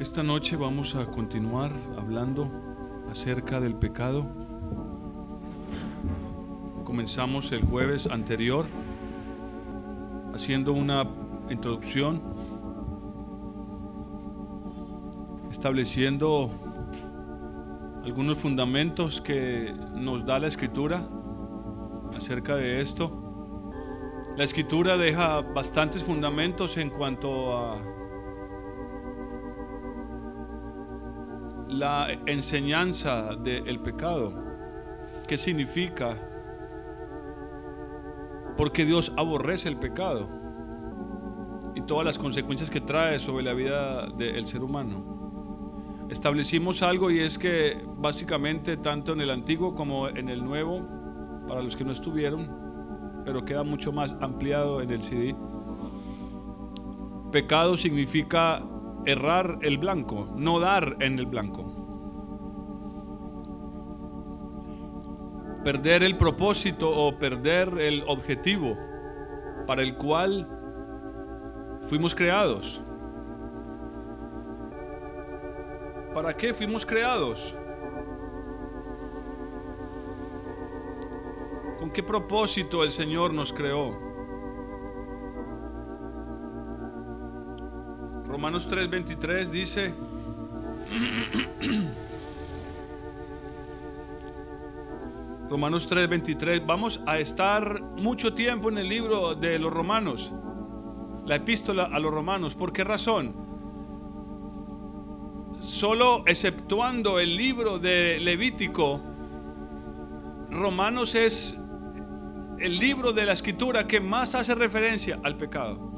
Esta noche vamos a continuar hablando acerca del pecado. Comenzamos el jueves anterior haciendo una introducción, estableciendo algunos fundamentos que nos da la escritura acerca de esto. La escritura deja bastantes fundamentos en cuanto a la enseñanza del pecado. ¿Qué significa? Porque Dios aborrece el pecado y todas las consecuencias que trae sobre la vida del ser humano. Establecimos algo y es que básicamente tanto en el antiguo como en el nuevo, para los que no estuvieron, pero queda mucho más ampliado en el CD, pecado significa errar el blanco, no dar en el blanco. Perder el propósito o perder el objetivo para el cual fuimos creados. ¿Para qué fuimos creados? ¿Con qué propósito el Señor nos creó? Romanos 3:23 dice, Romanos 3:23, vamos a estar mucho tiempo en el libro de los Romanos, la epístola a los Romanos. ¿Por qué razón? Solo exceptuando el libro de Levítico, Romanos es el libro de la escritura que más hace referencia al pecado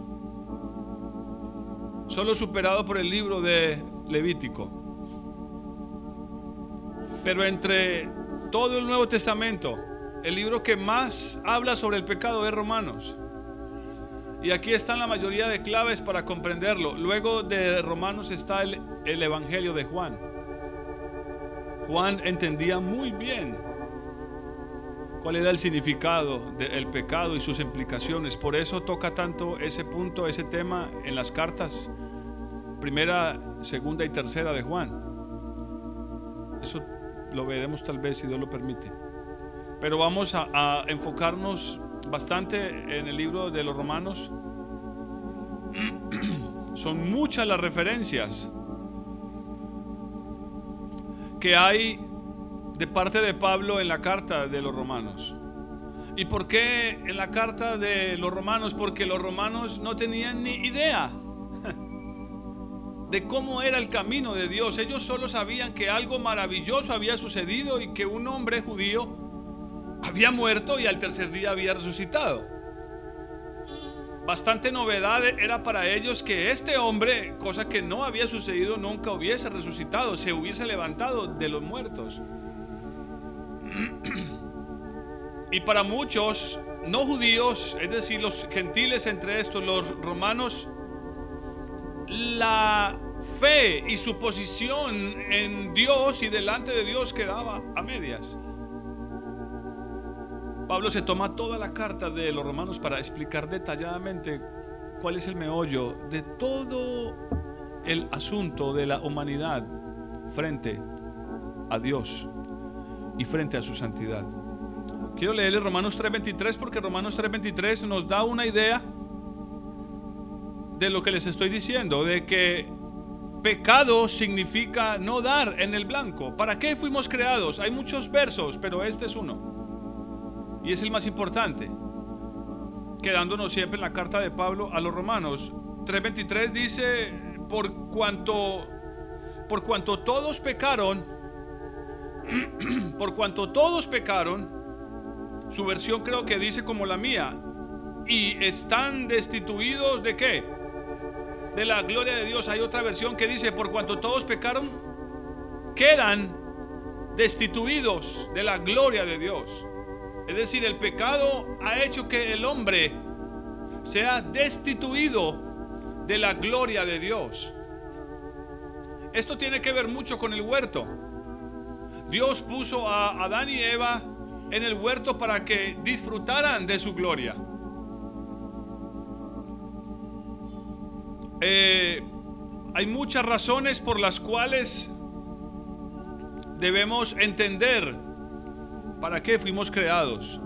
solo superado por el libro de Levítico. Pero entre todo el Nuevo Testamento, el libro que más habla sobre el pecado es Romanos. Y aquí están la mayoría de claves para comprenderlo. Luego de Romanos está el, el Evangelio de Juan. Juan entendía muy bien cuál era el significado del pecado y sus implicaciones. Por eso toca tanto ese punto, ese tema en las cartas primera, segunda y tercera de Juan. Eso lo veremos tal vez si Dios lo permite. Pero vamos a, enfocarnos bastante en el libro de los romanos. Son muchas las referencias que hay de parte de Pablo en la carta de los romanos. ¿Y por qué en la carta de los romanos? Porque los romanos no tenían ni idea de cómo era el camino de Dios. Ellos solo sabían que algo maravilloso había sucedido y que un hombre judío había muerto y al tercer día había resucitado. Bastante novedad era para ellos que este hombre, cosa que no había sucedido nunca, hubiese resucitado, se hubiese levantado de los muertos. Y para muchos no judíos, es decir, los gentiles entre estos, los romanos, la fe y su posición en Dios y delante de Dios quedaba a medias. Pablo se toma toda la carta de los romanos para explicar detalladamente cuál es el meollo de todo el asunto de la humanidad frente a Dios y frente a su santidad. Quiero leerle Romanos 3:23 porque Romanos 3:23 nos da una idea de lo que les estoy diciendo, de que pecado significa no dar en el blanco. ¿Para qué fuimos creados? Hay muchos versos, pero este es uno. Y es el más importante. Quedándonos siempre en la carta de Pablo a los romanos. 3.23 dice, por cuanto, por cuanto todos pecaron, por cuanto todos pecaron, su versión creo que dice como la mía, y están destituidos de qué? De la gloria de Dios. Hay otra versión que dice, por cuanto todos pecaron, quedan destituidos de la gloria de Dios. Es decir, el pecado ha hecho que el hombre sea destituido de la gloria de Dios. Esto tiene que ver mucho con el huerto. Dios puso a Adán y Eva en el huerto para que disfrutaran de su gloria. Eh, hay muchas razones por las cuales debemos entender para qué fuimos creados.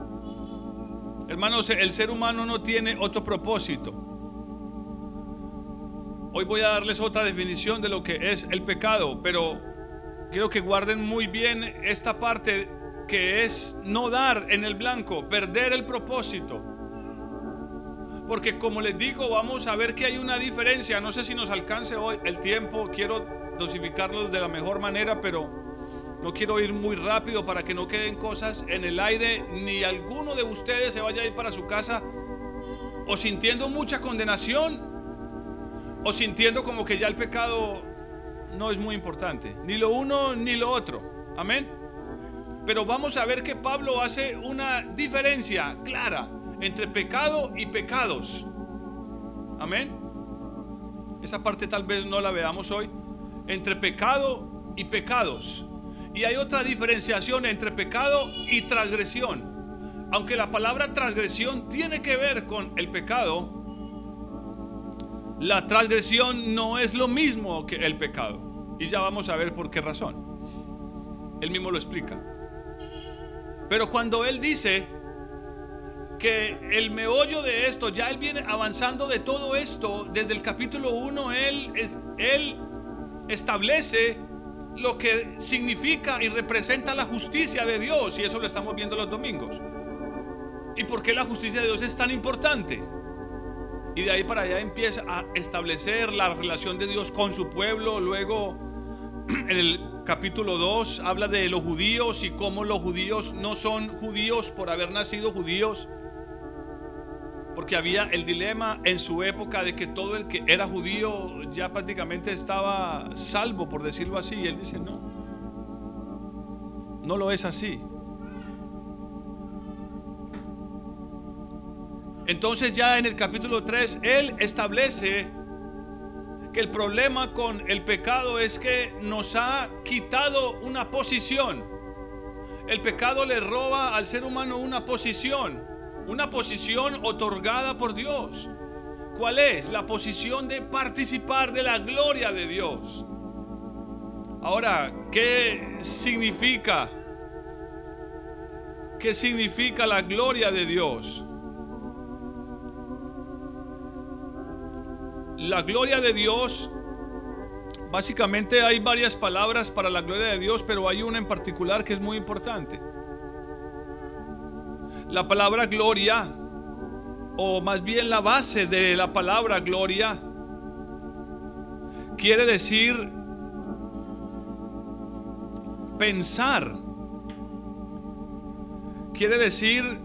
Hermanos, el ser humano no tiene otro propósito. Hoy voy a darles otra definición de lo que es el pecado, pero quiero que guarden muy bien esta parte que es no dar en el blanco, perder el propósito. Porque como les digo, vamos a ver que hay una diferencia. No sé si nos alcance hoy el tiempo, quiero dosificarlo de la mejor manera, pero no quiero ir muy rápido para que no queden cosas en el aire, ni alguno de ustedes se vaya a ir para su casa o sintiendo mucha condenación o sintiendo como que ya el pecado no es muy importante, ni lo uno ni lo otro. Amén. Pero vamos a ver que Pablo hace una diferencia clara entre pecado y pecados. Amén. Esa parte tal vez no la veamos hoy. Entre pecado y pecados. Y hay otra diferenciación entre pecado y transgresión. Aunque la palabra transgresión tiene que ver con el pecado, la transgresión no es lo mismo que el pecado. Y ya vamos a ver por qué razón. Él mismo lo explica. Pero cuando él dice que el meollo de esto, ya él viene avanzando de todo esto, desde el capítulo 1, él, él establece lo que significa y representa la justicia de Dios, y eso lo estamos viendo los domingos. ¿Y por qué la justicia de Dios es tan importante? Y de ahí para allá empieza a establecer la relación de Dios con su pueblo, luego en el capítulo 2 habla de los judíos y cómo los judíos no son judíos por haber nacido judíos. Porque había el dilema en su época de que todo el que era judío ya prácticamente estaba salvo, por decirlo así. Y él dice, no, no lo es así. Entonces ya en el capítulo 3, él establece el problema con el pecado es que nos ha quitado una posición. El pecado le roba al ser humano una posición, una posición otorgada por Dios. ¿Cuál es? La posición de participar de la gloria de Dios. Ahora, ¿qué significa? ¿Qué significa la gloria de Dios? La gloria de Dios, básicamente hay varias palabras para la gloria de Dios, pero hay una en particular que es muy importante. La palabra gloria, o más bien la base de la palabra gloria, quiere decir pensar. Quiere decir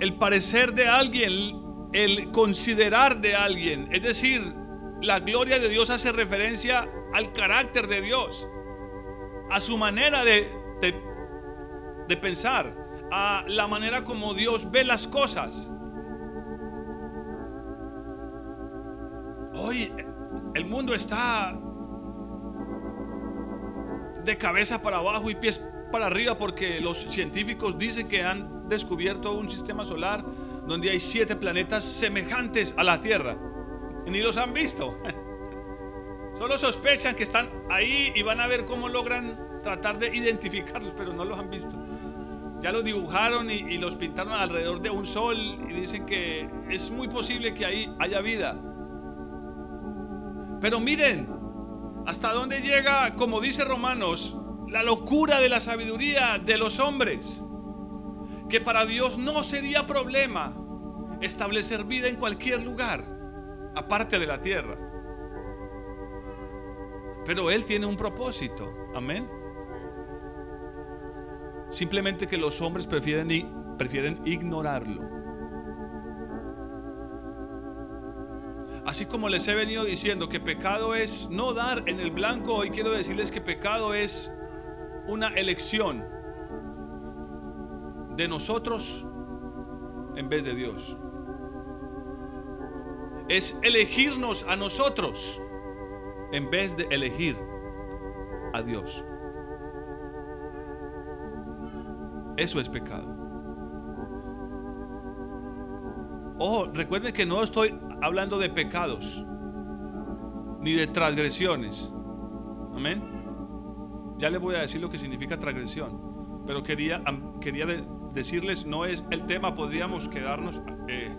el parecer de alguien, el considerar de alguien. Es decir, la gloria de Dios hace referencia al carácter de Dios, a su manera de, de, pensar, a la manera como Dios ve las cosas. Hoy el mundo está de cabeza para abajo y pies para arriba porque los científicos dicen que han descubierto un sistema solar donde hay siete planetas semejantes a la Tierra ni los han visto. Solo sospechan que están ahí y van a ver cómo logran tratar de identificarlos, pero no los han visto. Ya los dibujaron y, los pintaron alrededor de un sol y dicen que es muy posible que ahí haya vida. Pero miren, hasta dónde llega, como dice Romanos, la locura de la sabiduría de los hombres. Que para Dios no sería problema establecer vida en cualquier lugar aparte de la tierra. Pero Él tiene un propósito. Amén. Simplemente que los hombres prefieren, prefieren ignorarlo. Así como les he venido diciendo que pecado es no dar en el blanco, hoy quiero decirles que pecado es una elección de nosotros en vez de Dios es elegirnos a nosotros en vez de elegir a Dios. Eso es pecado. Ojo, recuerden que no estoy hablando de pecados, ni de transgresiones. Amén. Ya les voy a decir lo que significa transgresión. Pero quería, quería decirles, no es el tema, podríamos quedarnos eh,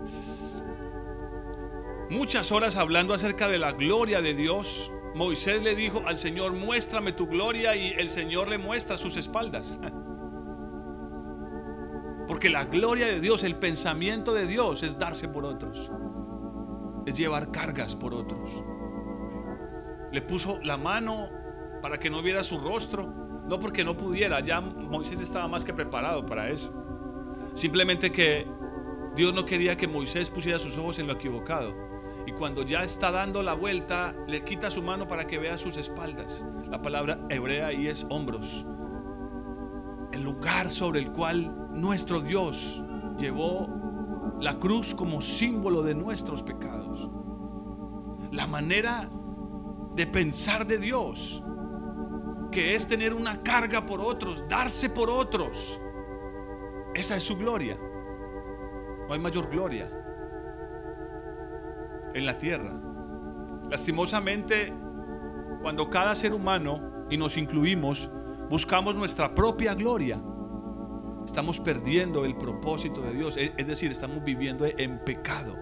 muchas horas hablando acerca de la gloria de Dios. Moisés le dijo al Señor, muéstrame tu gloria y el Señor le muestra sus espaldas. Porque la gloria de Dios, el pensamiento de Dios es darse por otros, es llevar cargas por otros. Le puso la mano para que no viera su rostro, no porque no pudiera, ya Moisés estaba más que preparado para eso. Simplemente que Dios no quería que Moisés pusiera sus ojos en lo equivocado. Y cuando ya está dando la vuelta, le quita su mano para que vea sus espaldas. La palabra hebrea ahí es hombros. El lugar sobre el cual nuestro Dios llevó la cruz como símbolo de nuestros pecados. La manera de pensar de Dios, que es tener una carga por otros, darse por otros. Esa es su gloria. No hay mayor gloria en la tierra. Lastimosamente, cuando cada ser humano, y nos incluimos, buscamos nuestra propia gloria, estamos perdiendo el propósito de Dios. Es decir, estamos viviendo en pecado.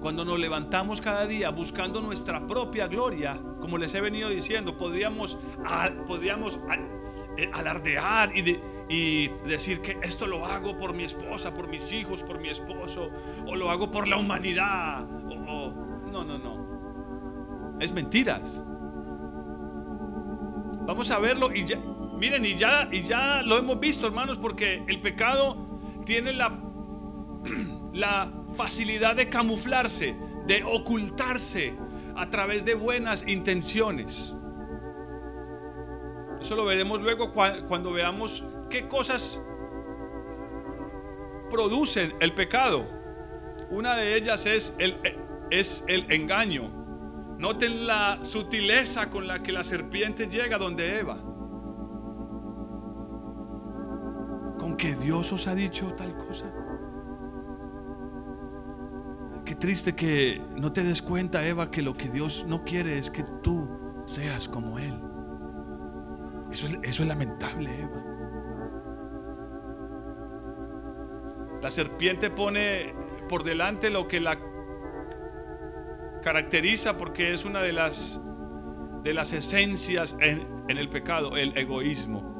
Cuando nos levantamos cada día buscando nuestra propia gloria, como les he venido diciendo, podríamos, podríamos eh, alardear y de, y decir que esto lo hago por mi esposa, por mis hijos, por mi esposo, o lo hago por la humanidad. No, no, no. Es mentiras. Vamos a verlo y ya, miren, y ya, y ya lo hemos visto, hermanos, porque el pecado tiene la, la facilidad de camuflarse, de ocultarse a través de buenas intenciones. Eso lo veremos luego cuando veamos ¿Qué cosas producen el pecado? Una de ellas es el, es el engaño. Noten la sutileza con la que la serpiente llega donde Eva. ¿Con que Dios os ha dicho tal cosa? Qué triste que no te des cuenta, Eva, que lo que Dios no quiere es que tú seas como Él. Eso eso es lamentable, Eva. La serpiente pone por delante lo que la caracteriza porque es una de las de las esencias en, el pecado, el egoísmo.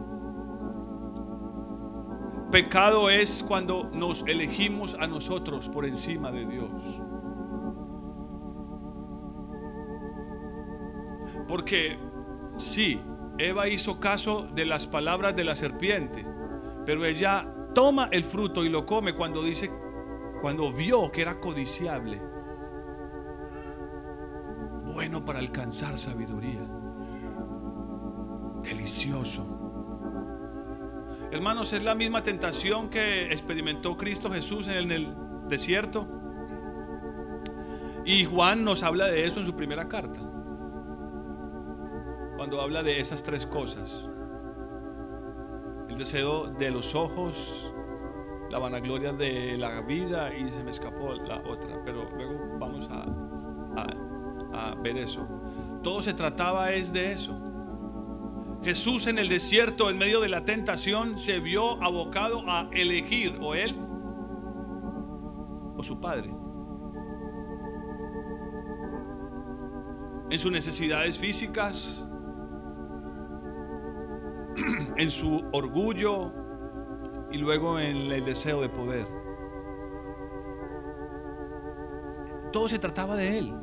Pecado es cuando nos elegimos a nosotros por encima de Dios. Porque sí, Eva hizo caso de las palabras de la serpiente, pero ella toma el fruto y lo come cuando dice, cuando vio que era codiciable, bueno para alcanzar sabiduría, delicioso. Hermanos, es la misma tentación que experimentó Cristo Jesús en el desierto. Y Juan nos habla de eso en su primera carta. Cuando habla de esas tres cosas deseo de los ojos, la vanagloria de la vida y se me escapó la otra, pero luego vamos a, ver eso. Todo se trataba es de eso. Jesús en el desierto, en medio de la tentación, se vio abocado a elegir o él o su padre. En sus necesidades físicas, en su orgullo y luego en el deseo de poder. Todo se trataba de él.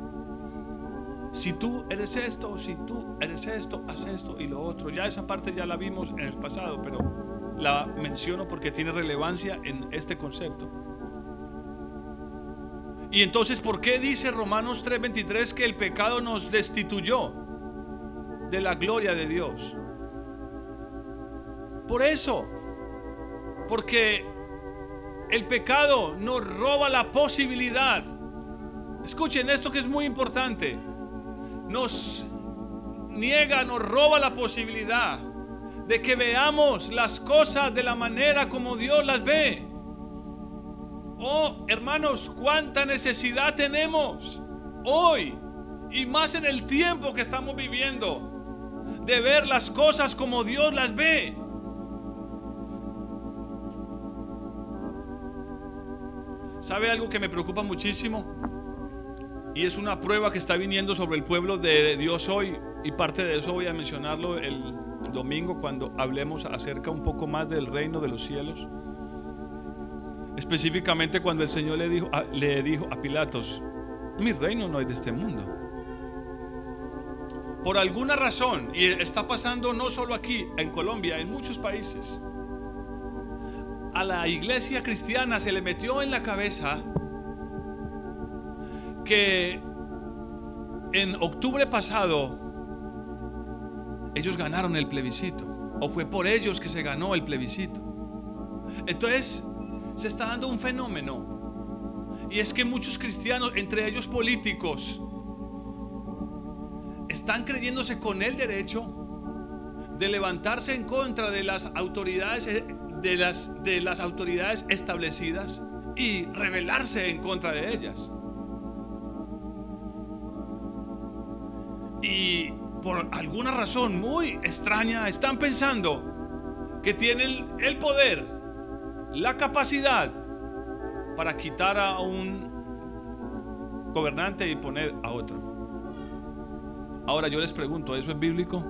Si tú eres esto, si tú eres esto, haz esto y lo otro. Ya esa parte ya la vimos en el pasado, pero la menciono porque tiene relevancia en este concepto. Y entonces, ¿por qué dice Romanos 3:23 que el pecado nos destituyó de la gloria de Dios? Por eso, porque el pecado nos roba la posibilidad. Escuchen esto que es muy importante. Nos niega, nos roba la posibilidad de que veamos las cosas de la manera como Dios las ve. Oh, hermanos, cuánta necesidad tenemos hoy Y más en el tiempo que estamos viviendo. De ver las cosas como Dios las ve. ¿Sabe algo que me preocupa muchísimo? Y es una prueba que está viniendo sobre el pueblo de Dios hoy. Y parte de eso voy a mencionarlo el domingo cuando hablemos acerca un poco más del reino de los cielos. Específicamente cuando el Señor le dijo, a, le dijo a Pilatos, mi reino no es de este mundo. Por alguna razón, y está pasando no solo aquí, en Colombia, en muchos países, a la iglesia cristiana se le metió en la cabeza que en octubre pasado ellos ganaron el plebiscito, o fue por ellos que se ganó el plebiscito. Entonces, se está dando un fenómeno, y es que muchos cristianos, entre ellos políticos, están creyéndose con el derecho de levantarse en contra de las autoridades de las, de las autoridades establecidas y rebelarse en contra de ellas. Y por alguna razón muy extraña están pensando que tienen el poder, la capacidad para quitar a un gobernante y poner a otro. Ahora yo les pregunto, ¿eso es bíblico?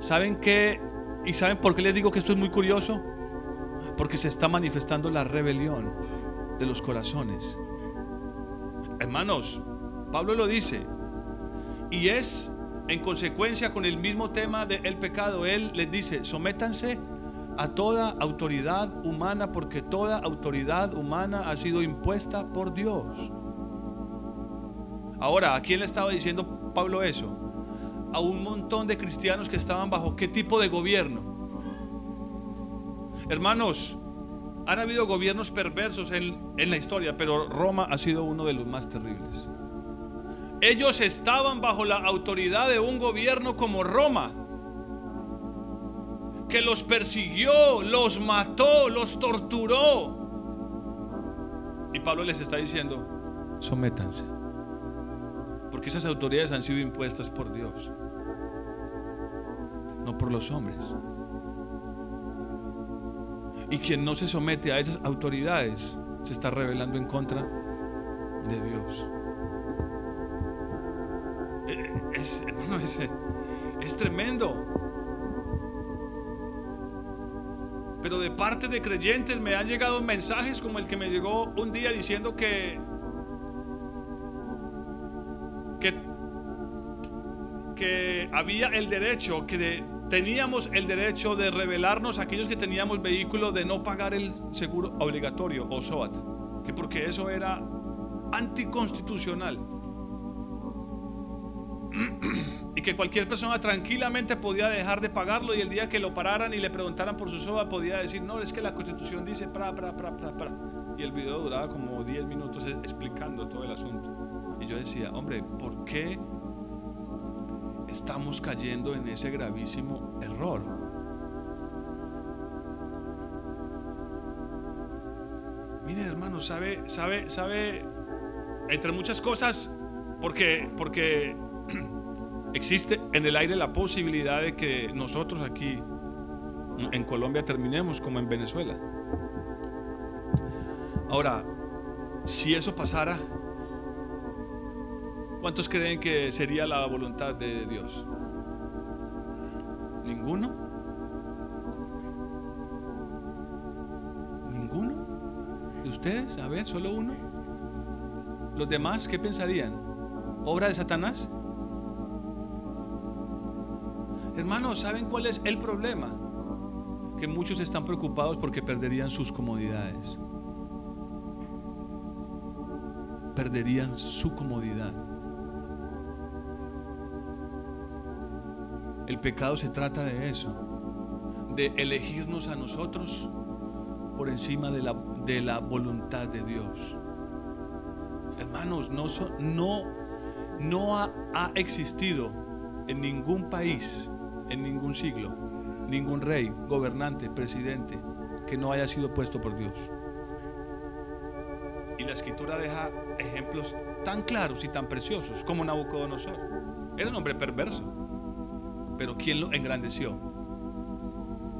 ¿Saben qué? ¿Y saben por qué les digo que esto es muy curioso? Porque se está manifestando la rebelión de los corazones. Hermanos, Pablo lo dice, y es en consecuencia con el mismo tema del pecado. Él les dice, sométanse a toda autoridad humana porque toda autoridad humana ha sido impuesta por Dios. Ahora, ¿a quién le estaba diciendo Pablo eso? A un montón de cristianos que estaban bajo qué tipo de gobierno. Hermanos, han habido gobiernos perversos en, en la historia, pero Roma ha sido uno de los más terribles. Ellos estaban bajo la autoridad de un gobierno como Roma, que los persiguió, los mató, los torturó. Y Pablo les está diciendo, sométanse, porque esas autoridades han sido impuestas por Dios, no por los hombres. Y quien no se somete a esas autoridades se está rebelando en contra de Dios. Es, es, tremendo. Pero de parte de creyentes me han llegado mensajes como el que me llegó un día diciendo que, que, que había el derecho, que teníamos el derecho de revelarnos a aquellos que teníamos vehículo de no pagar el seguro obligatorio o SOAT, que porque eso era anticonstitucional y que cualquier persona tranquilamente podía dejar de pagarlo y el día que lo pararan y le preguntaran por su soba podía decir, no, es que la constitución dice, pra, pra, pra, pra, pra. Y el video duraba como 10 minutos explicando todo el asunto. Y yo decía, hombre, ¿por qué estamos cayendo en ese gravísimo error? Mire, hermano, sabe, sabe, sabe, entre muchas cosas, porque, porque existe en el aire la posibilidad de que nosotros aquí en Colombia terminemos como en Venezuela. Ahora, si eso pasara, ¿cuántos creen que sería la voluntad de Dios? ¿Ninguno? ¿Ninguno? ¿De ustedes? A ver, solo uno. ¿Los demás qué pensarían? ¿Obra de Satanás? Hermanos, ¿saben cuál es el problema? Que muchos están preocupados porque perderían sus comodidades. Perderían su comodidad. El pecado se trata de eso, de elegirnos a nosotros por encima de la, de la voluntad de Dios. Hermanos, no, no, no ha existido en ningún país en ningún siglo, ningún rey, gobernante, presidente que no haya sido puesto por Dios. Y la escritura deja ejemplos tan claros y tan preciosos como Nabucodonosor. Era un hombre perverso. Pero ¿quién lo engrandeció?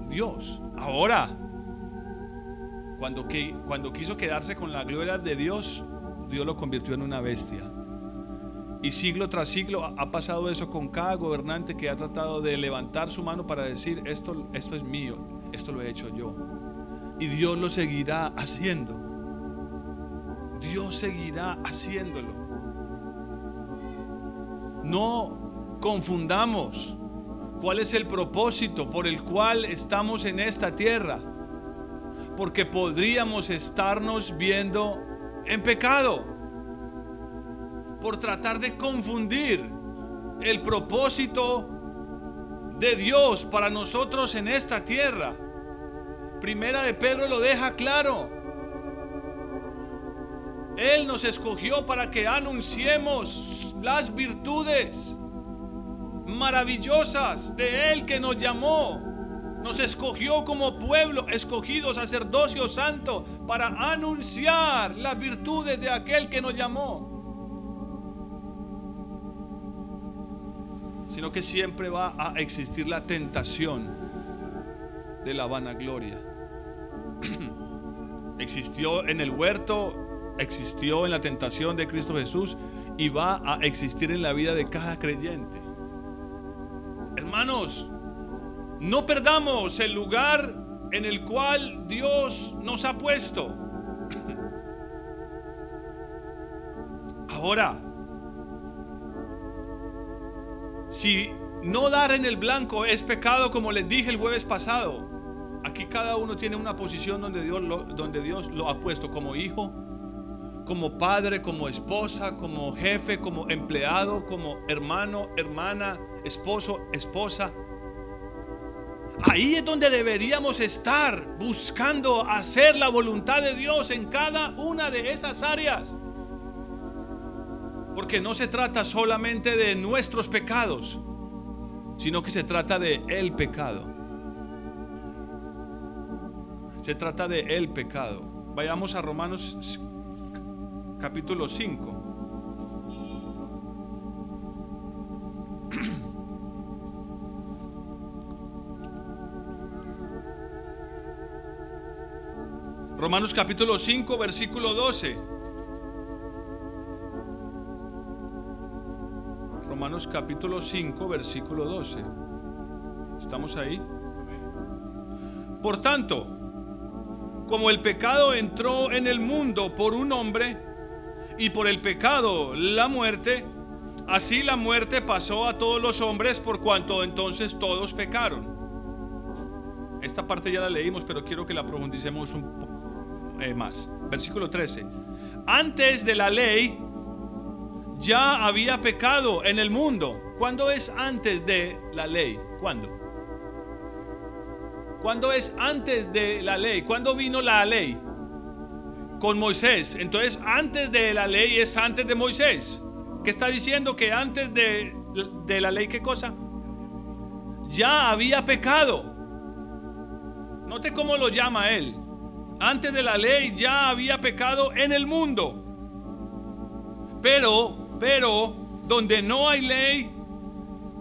Dios. Ahora, cuando, cuando quiso quedarse con la gloria de Dios, Dios lo convirtió en una bestia. Y siglo tras siglo ha pasado eso con cada gobernante que ha tratado de levantar su mano para decir, esto, esto es mío, esto lo he hecho yo. Y Dios lo seguirá haciendo. Dios seguirá haciéndolo. No confundamos cuál es el propósito por el cual estamos en esta tierra. Porque podríamos estarnos viendo en pecado por tratar de confundir el propósito de Dios para nosotros en esta tierra. Primera de Pedro lo deja claro. Él nos escogió para que anunciemos las virtudes maravillosas de Él que nos llamó. Nos escogió como pueblo, escogido sacerdocio santo, para anunciar las virtudes de aquel que nos llamó. Sino que siempre va a existir la tentación de la vanagloria. Existió en el huerto, existió en la tentación de Cristo Jesús y va a existir en la vida de cada creyente. Hermanos, no perdamos el lugar en el cual Dios nos ha puesto. Ahora, si no dar en el blanco es pecado, como les dije el jueves pasado, aquí cada uno tiene una posición donde Dios lo, donde Dios lo ha puesto como hijo, como padre, como esposa, como jefe, como empleado, como hermano, hermana, esposo, esposa. Ahí es donde deberíamos estar buscando hacer la voluntad de Dios en cada una de esas áreas. Porque no se trata solamente de nuestros pecados, sino que se trata de el pecado. Se trata de el pecado. Vayamos a Romanos capítulo 5. Romanos capítulo 5, versículo 12. Romanos capítulo 5, versículo 12. ¿Estamos ahí? Por tanto, como el pecado entró en el mundo por un hombre y por el pecado la muerte, así la muerte pasó a todos los hombres por cuanto entonces todos pecaron. Esta parte ya la leímos, pero quiero que la profundicemos un poco eh, más. Versículo 13. Antes de la ley ya había pecado en el mundo. ¿Cuándo es antes de la ley? ¿Cuándo? ¿Cuándo es antes de la ley? ¿Cuándo vino la ley? Con Moisés. Entonces, antes de la ley es antes de Moisés. ¿Qué está diciendo? Que antes de, de la ley, ¿qué cosa? Ya había pecado. Note cómo lo llama él. Antes de la ley ya había pecado en el mundo. Pero, pero, donde no hay ley,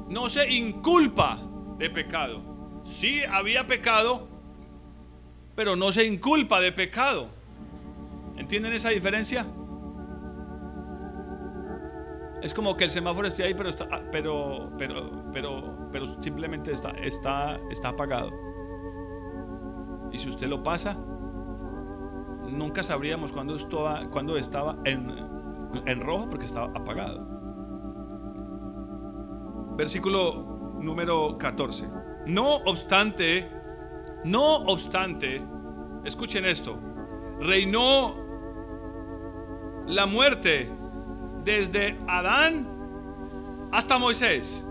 no se inculpa de pecado. Sí había pecado, pero no se inculpa de pecado. ¿Entienden esa diferencia? Es como que el semáforo esté ahí, pero ah, pero, pero, pero, pero simplemente está, está, está apagado. Y si usted lo pasa, nunca sabríamos cuándo estaba, cuando estaba en, en rojo porque estaba apagado. Versículo número 14. No obstante, no obstante, escuchen esto, reinó la muerte desde Adán hasta Moisés.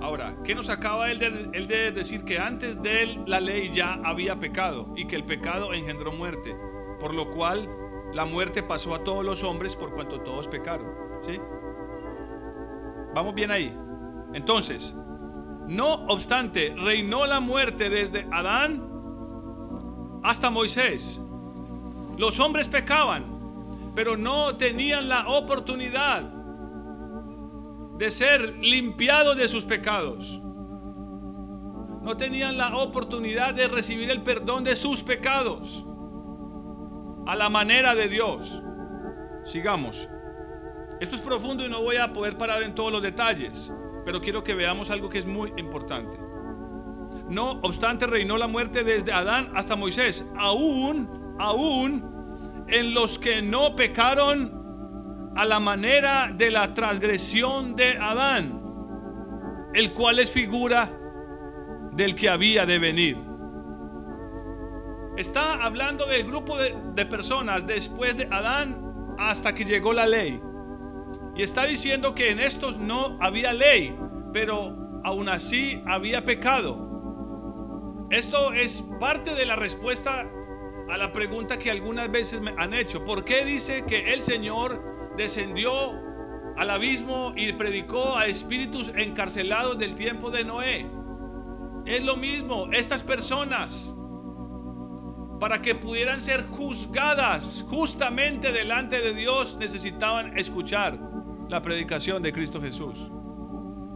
Ahora, ¿qué nos acaba él de, de, decir? Que antes de él la ley ya había pecado y que el pecado engendró muerte, por lo cual la muerte pasó a todos los hombres por cuanto todos pecaron. ¿Sí? Vamos bien ahí. Entonces, no obstante, reinó la muerte desde Adán hasta Moisés. Los hombres pecaban, pero no tenían la oportunidad de ser limpiados de sus pecados. No tenían la oportunidad de recibir el perdón de sus pecados a la manera de Dios. Sigamos. Esto es profundo y no voy a poder parar en todos los detalles, pero quiero que veamos algo que es muy importante. No obstante, reinó la muerte desde Adán hasta Moisés, aún, aún en los que no pecaron a la manera de la transgresión de Adán, el cual es figura del que había de venir. Está hablando del grupo de, personas después de Adán hasta que llegó la ley. Y está diciendo que en estos no había ley, pero aún así había pecado. Esto es parte de la respuesta a la pregunta que algunas veces me han hecho. ¿Por qué dice que el Señor descendió al abismo y predicó a espíritus encarcelados del tiempo de Noé? Es lo mismo, estas personas, para que pudieran ser juzgadas justamente delante de Dios, necesitaban escuchar la predicación de Cristo Jesús.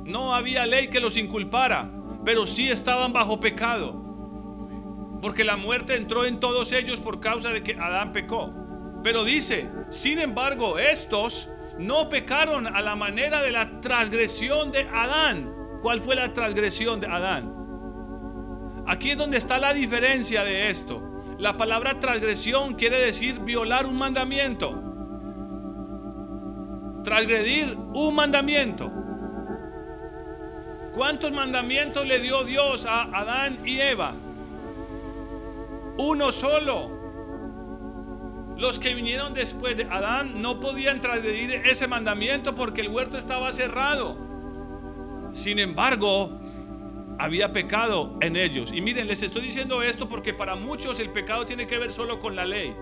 No había ley que los inculpara, pero sí estaban bajo pecado. Porque la muerte entró en todos ellos por causa de que Adán pecó. Pero dice, sin embargo, estos no pecaron a la manera de la transgresión de Adán. ¿Cuál fue la transgresión de Adán? Aquí es donde está la diferencia de esto. La palabra transgresión quiere decir violar un mandamiento transgredir un mandamiento. ¿Cuántos mandamientos le dio Dios a Adán y Eva? Uno solo. Los que vinieron después de Adán no podían transgredir ese mandamiento porque el huerto estaba cerrado. Sin embargo, había pecado en ellos. Y miren, les estoy diciendo esto porque para muchos el pecado tiene que ver solo con la ley.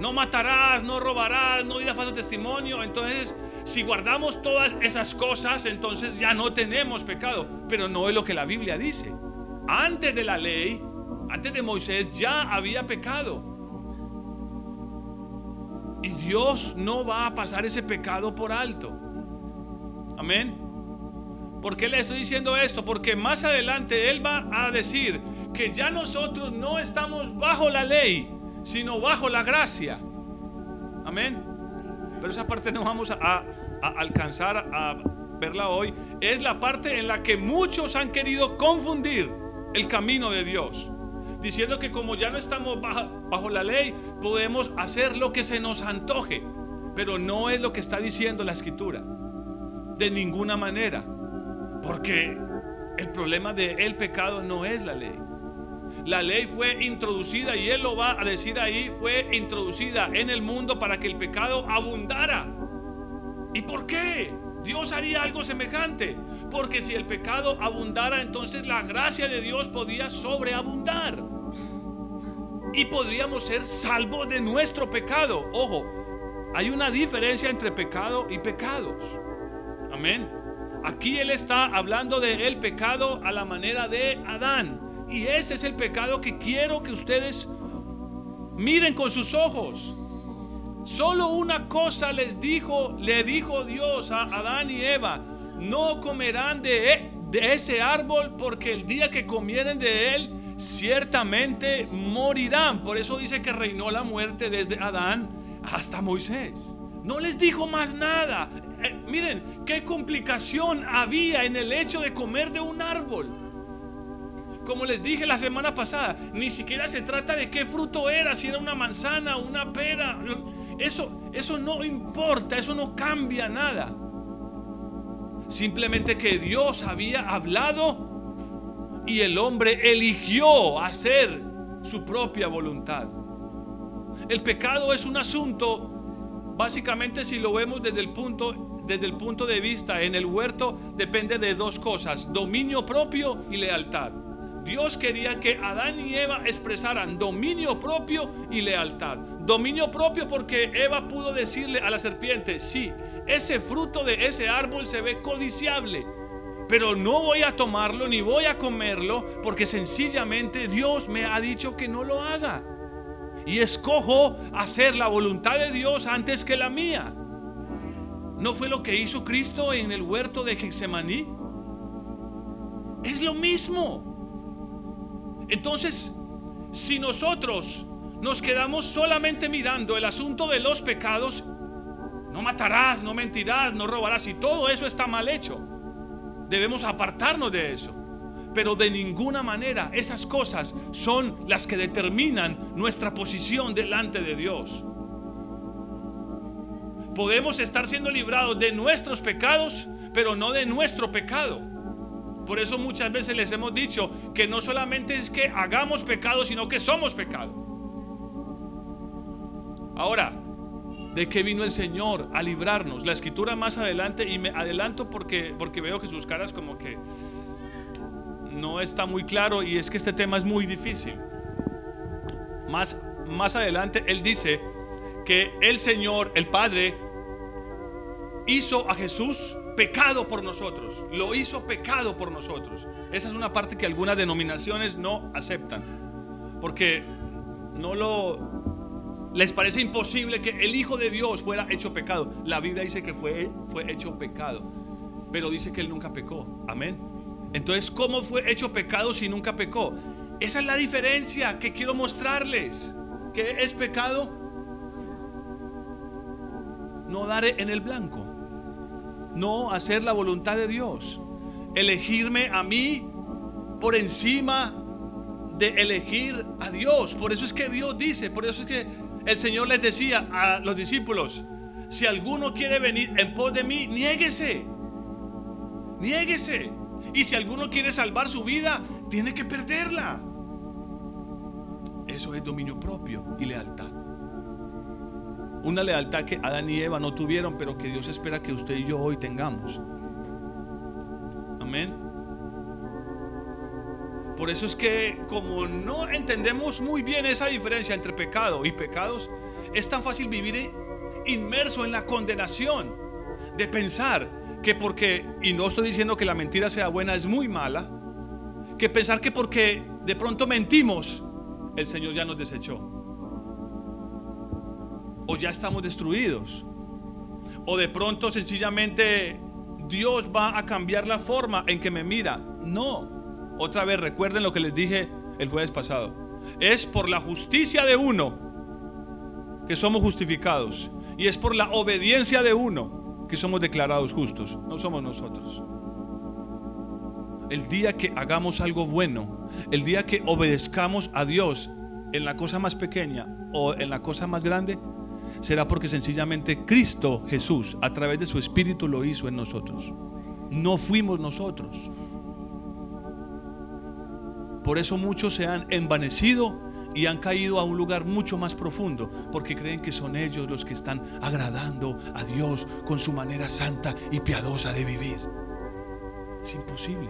No matarás, no robarás, no dirás falso testimonio. Entonces si guardamos todas esas cosas, entonces ya no tenemos pecado. Pero no es lo que la Biblia dice. Antes de la ley, antes de Moisés, ya había pecado. Y Dios no va a pasar ese pecado por alto. Amén. ¿Por qué le estoy diciendo esto? Porque más adelante Él va a decir que ya nosotros no estamos bajo la ley, sino bajo la gracia. Amén. Pero esa parte no vamos a, alcanzar a verla hoy. Es la parte en la que muchos han querido confundir el camino de Dios. Diciendo que como ya no estamos bajo, la ley, podemos hacer lo que se nos antoje. Pero no es lo que está diciendo la escritura. De ninguna manera. Porque el problema del pecado no es la ley. La ley fue introducida, y él lo va a decir ahí, fue introducida en el mundo para que el pecado abundara. ¿Y por qué? Dios haría algo semejante. Porque si el pecado abundara, entonces la gracia de Dios podía sobreabundar. Y podríamos ser salvos de nuestro pecado. Ojo, hay una diferencia entre pecado y pecados. Amén. Aquí Él está hablando de el pecado a la manera de Adán. Y ese es el pecado que quiero que ustedes miren con sus ojos. Solo una cosa les dijo, le dijo Dios a Adán y Eva, no comerán de, de ese árbol porque el día que comieren de él, ciertamente morirán. Por eso dice que reinó la muerte desde Adán hasta Moisés. No les dijo más nada. Eh, miren, qué complicación había en el hecho de comer de un árbol. Como les dije la semana pasada, ni siquiera se trata de qué fruto era, si era una manzana, una pera. Eso, eso no importa, eso no cambia nada. Simplemente que Dios había hablado y el hombre eligió hacer su propia voluntad. El pecado es un asunto, básicamente si lo vemos desde el punto, desde el punto de vista en el huerto, depende de dos cosas, dominio propio y lealtad. Dios quería que Adán y Eva expresaran dominio propio y lealtad. Dominio propio porque Eva pudo decirle a la serpiente, sí, ese fruto de ese árbol se ve codiciable, pero no voy a tomarlo ni voy a comerlo porque sencillamente Dios me ha dicho que no lo haga. y escojo hacer la voluntad de Dios antes que la mía. ¿No fue lo que hizo Cristo en el huerto de Getsemaní? Es lo mismo. Entonces, si nosotros nos quedamos solamente mirando el asunto de los pecados, no matarás, no mentirás, no robarás, y todo eso está mal hecho, debemos apartarnos de eso. Pero de ninguna manera esas cosas son las que determinan nuestra posición delante de Dios. Podemos estar siendo librados de nuestros pecados, pero no de nuestro pecado. Por eso muchas veces les hemos dicho que no solamente es que hagamos pecado, sino que somos pecado. Ahora, ¿de qué vino el Señor a librarnos? La escritura más adelante, y me adelanto porque, porque veo que sus caras como que no está muy claro y es que este tema es muy difícil. Más, más adelante Él dice que el Señor, el Padre, hizo a Jesús pecado por nosotros. Lo hizo pecado por nosotros. Esa es una parte que algunas denominaciones no aceptan. Porque no lo les parece imposible que el Hijo de Dios fuera hecho pecado. La Biblia dice que fue, fue hecho pecado. Pero dice que Él nunca pecó. Amén. Entonces, ¿cómo fue hecho pecado si nunca pecó? Esa es la diferencia que quiero mostrarles. ¿Qué es pecado? No dar en el blanco. No hacer la voluntad de Dios. Elegirme a mí por encima de elegir a Dios. Por eso es que Dios dice, por eso es que el Señor les decía a los discípulos, si alguno quiere venir en pos de mí, niéguese. Niéguese. Y si alguno quiere salvar su vida, tiene que perderla. Eso es dominio propio y lealtad. Una lealtad que Adán y Eva no tuvieron, pero que Dios espera que usted y yo hoy tengamos. Amén. Por eso es que como no entendemos muy bien esa diferencia entre pecado y pecados, es tan fácil vivir inmerso en la condenación de pensar que porque, y no estoy diciendo que la mentira sea buena, es muy mala, que pensar que porque de pronto mentimos, el Señor ya nos desechó. O ya estamos destruidos. O de pronto sencillamente Dios va a cambiar la forma en que me mira. No. Otra vez recuerden lo que les dije el jueves pasado. Es por la justicia de uno que somos justificados. Y es por la obediencia de uno que somos declarados justos, no somos nosotros. El día que hagamos algo bueno, el día que obedezcamos a Dios en la cosa más pequeña o en la cosa más grande, será porque sencillamente Cristo Jesús, a través de su Espíritu, lo hizo en nosotros. No fuimos nosotros. Por eso muchos se han envanecido y han caído a un lugar mucho más profundo porque creen que son ellos los que están agradando a Dios con su manera santa y piadosa de vivir. Es imposible.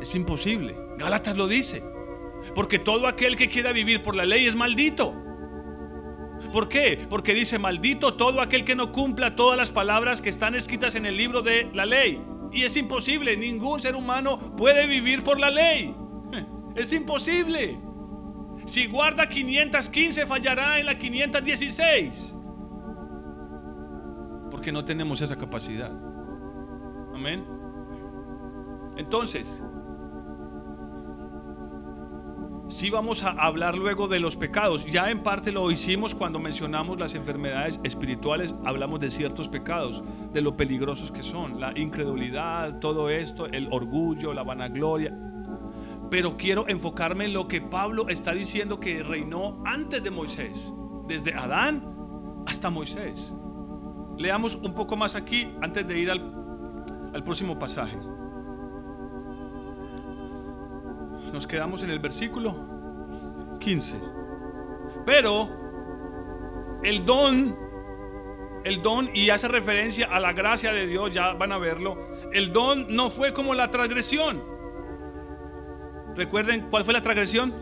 Es imposible. Gálatas lo dice. Porque todo aquel que quiera vivir por la ley es maldito. ¿Por qué? Porque dice, maldito todo aquel que no cumpla todas las palabras que están escritas en el libro de la ley. Y es imposible, ningún ser humano puede vivir por la ley. Es imposible. Si guarda 515, fallará en la 516. Porque no tenemos esa capacidad. Amén. Entonces, si vamos a hablar luego de los pecados. Ya en parte lo hicimos cuando mencionamos las enfermedades espirituales, hablamos de ciertos pecados, de lo peligrosos que son, la incredulidad, todo esto, el orgullo, la vanagloria pero quiero enfocarme en lo que Pablo está diciendo que reinó antes de Moisés, desde Adán hasta Moisés. Leamos un poco más aquí antes de ir al, próximo pasaje. Nos quedamos en el versículo 15. Pero el don, el don, y hace referencia a la gracia de Dios, ya van a verlo, el don no fue como la transgresión Recuerden cuál fue la transgresión.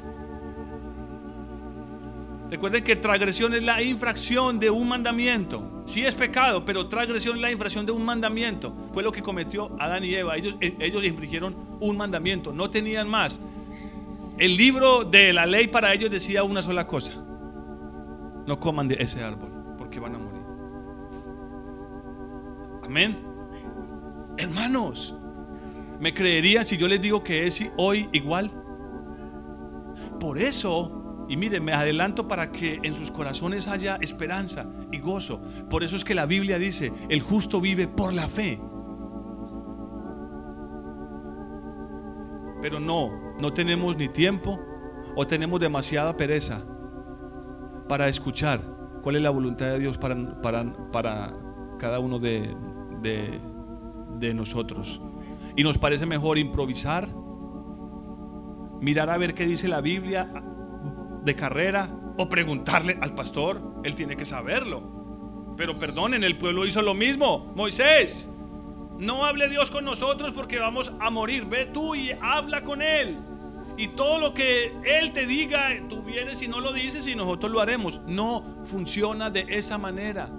Recuerden que transgresión es la infracción de un mandamiento. Sí es pecado, pero transgresión es la infracción de un mandamiento. Fue lo que cometió Adán y Eva. Ellos, ellos infringieron un mandamiento. No tenían más. El libro de la ley para ellos decía una sola cosa. No coman de ese árbol porque van a morir. Amén. Hermanos, ¿me creerían si yo les digo que es hoy igual? Por eso, y miren, me adelanto para que en sus corazones haya esperanza y gozo. Por eso es que la Biblia dice, el justo vive por la fe. Pero no, no tenemos ni tiempo o tenemos demasiada pereza para escuchar cuál es la voluntad de Dios para, para, cada uno de, de nosotros. Y nos parece mejor improvisar, mirar a ver qué dice la Biblia de carrera o preguntarle al pastor, él tiene que saberlo. Pero perdonen, el pueblo hizo lo mismo. Moisés, no hable Dios con nosotros porque vamos a morir. Ve tú y habla con Él. Y todo lo que Él te diga, tú vienes y no lo dices y nosotros lo haremos. No funciona de esa manera.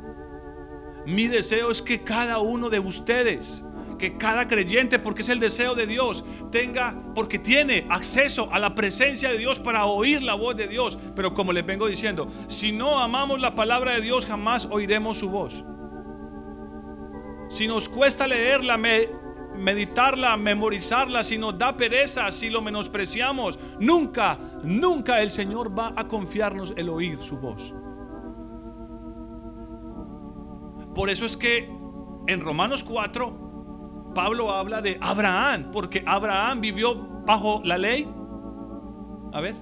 Mi deseo es que cada uno de ustedes, que cada creyente, porque es el deseo de Dios, tenga, porque tiene acceso a la presencia de Dios para oír la voz de Dios. Pero como les vengo diciendo, si no amamos la palabra de Dios, jamás oiremos su voz. Si nos cuesta leerla, meditarla, memorizarla, si nos da pereza, si lo menospreciamos, nunca, nunca el Señor va a confiarnos el oír su voz. Por eso es que en Romanos 4, Pablo habla de Abraham, porque Abraham vivió bajo la ley. A ver,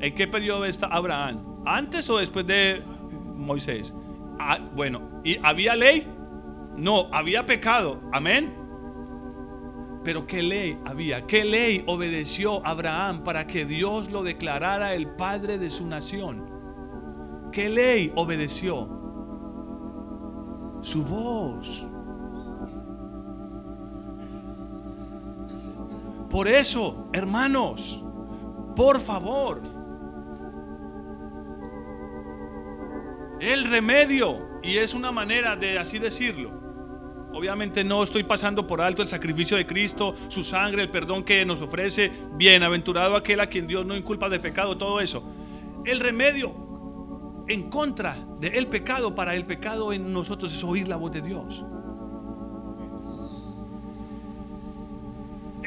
¿en qué periodo está Abraham? ¿Antes o después de Moisés? Ah, bueno, ¿y había ley? No, había pecado. Amén. Pero ¿qué ley había? ¿Qué ley obedeció Abraham para que Dios lo declarara el padre de su nación? ¿Qué ley obedeció? Su voz. Por eso, hermanos, por favor, el remedio, y es una manera de así decirlo, Obviamente no estoy pasando por alto el sacrificio de Cristo, su sangre, el perdón que nos ofrece. Bienaventurado aquel a quien Dios no inculpa de pecado, todo eso. El remedio en contra del pecado para el pecado en nosotros es oír la voz de Dios.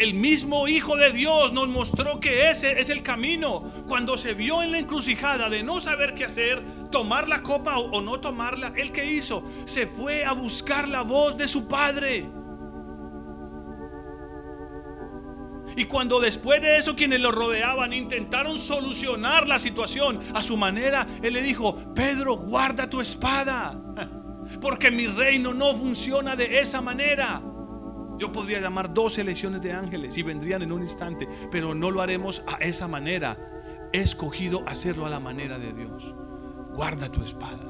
El mismo Hijo de Dios nos mostró que ese es el camino. Cuando se vio en la encrucijada de no saber qué hacer, tomar la copa o, no tomarla, ¿el que hizo? Se fue a buscar la voz de su Padre. Y cuando después de eso quienes lo rodeaban intentaron solucionar la situación a su manera, Él le dijo, Pedro, guarda tu espada, porque mi reino no funciona de esa manera. Yo podría llamar 12 legiones de ángeles y vendrían en un instante, pero no lo haremos a esa manera. He escogido hacerlo a la manera de Dios. Guarda tu espada.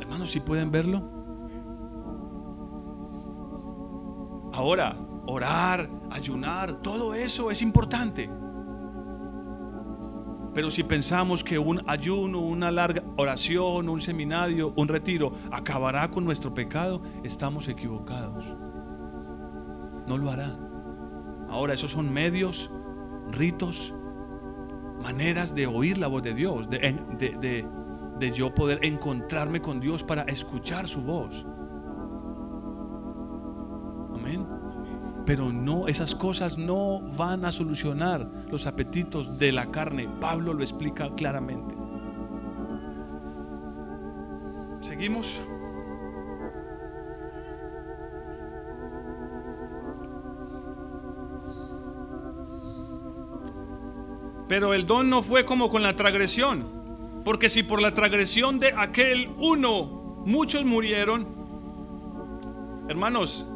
Hermanos, si pueden verlo. Ahora, orar, ayunar, todo eso es importante. Pero si pensamos que un ayuno, una larga oración, un seminario, un retiro acabará con nuestro pecado, estamos equivocados. No lo hará. Ahora, esos son medios, ritos, maneras de oír la voz de Dios, de, de, de yo poder encontrarme con Dios para escuchar su voz. Pero no, esas cosas no van a solucionar los apetitos de la carne. Pablo lo explica claramente. Seguimos. Pero el don no fue como con la transgresión. Porque si por la transgresión de aquel uno muchos murieron, hermanos,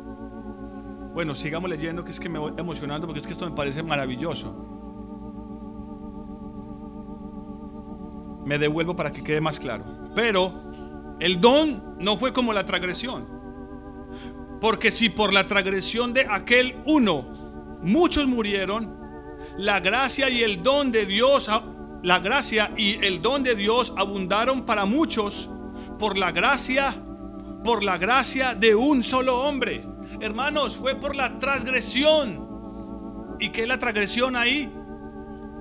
bueno, sigamos leyendo, que es que me voy emocionando porque es que esto me parece maravilloso. Me devuelvo para que quede más claro. Pero el don no fue como la transgresión. Porque si por la transgresión de aquel uno muchos murieron, la gracia y el don de Dios, la gracia y el don de Dios abundaron para muchos por la gracia, por la gracia de un solo hombre Hermanos, fue por la transgresión ¿Y qué es la transgresión ahí?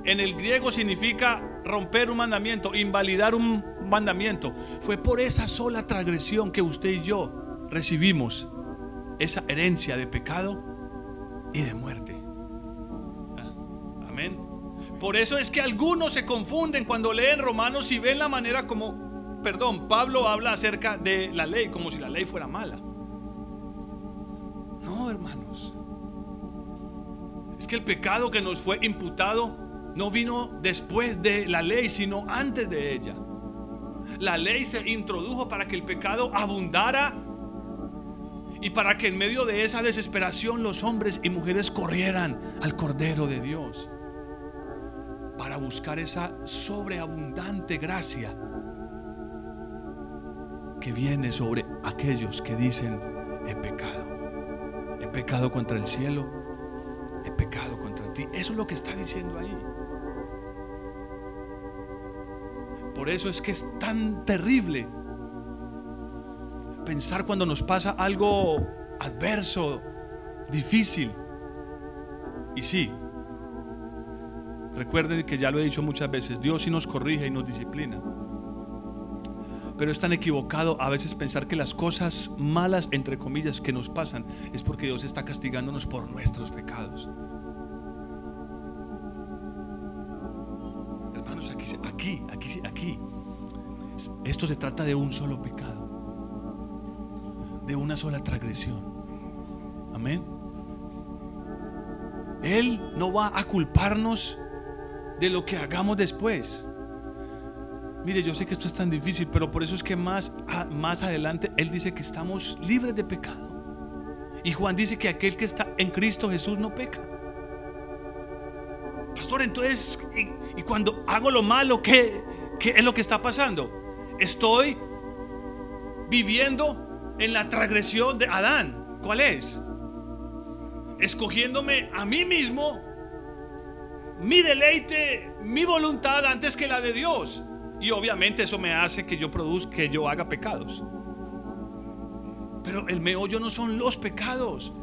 En el griego significa romper un mandamiento, invalidar un mandamiento. Fue por esa sola transgresión que usted y yo recibimos esa herencia de pecado y de muerte. Ah, amén. Por eso es que algunos se confunden cuando leen Romanos y ven la manera como, perdón, Pablo habla acerca de la ley como si la ley fuera mala. No, hermanos. Es que el pecado que nos fue imputado no vino después de la ley, sino antes de ella. La ley se introdujo para que el pecado abundara y para que en medio de esa desesperación los hombres y mujeres corrieran al Cordero de Dios para buscar esa sobreabundante gracia que viene sobre aquellos que dicen he pecado. Pecado contra el cielo, he pecado contra ti. Eso es lo que está diciendo ahí. Por eso es que es tan terrible pensar cuando nos pasa algo adverso, difícil. Y sí, recuerden que ya lo he dicho muchas veces, Dios sí nos corrige y nos disciplina. Pero es tan equivocado a veces pensar que las cosas malas, entre comillas, que nos pasan es porque Dios está castigándonos por nuestros pecados. Hermanos, aquí, aquí, aquí, aquí. Esto se trata de un solo pecado, de una sola transgresión. Amén. Él no va a culparnos de lo que hagamos después. Mire, yo sé que esto es tan difícil, pero por eso es que más, más adelante Él dice que estamos libres de pecado. Y Juan dice que aquel que está en Cristo Jesús no peca. Pastor, entonces, y, cuando hago lo malo, ¿qué, ¿qué es lo que está pasando? Estoy viviendo en la transgresión de Adán. ¿Cuál es? Escogiéndome a mí mismo, mi deleite, mi voluntad antes que la de Dios. Y obviamente eso me hace que yo produzca, que yo haga pecados. Pero el meollo no son los pecados.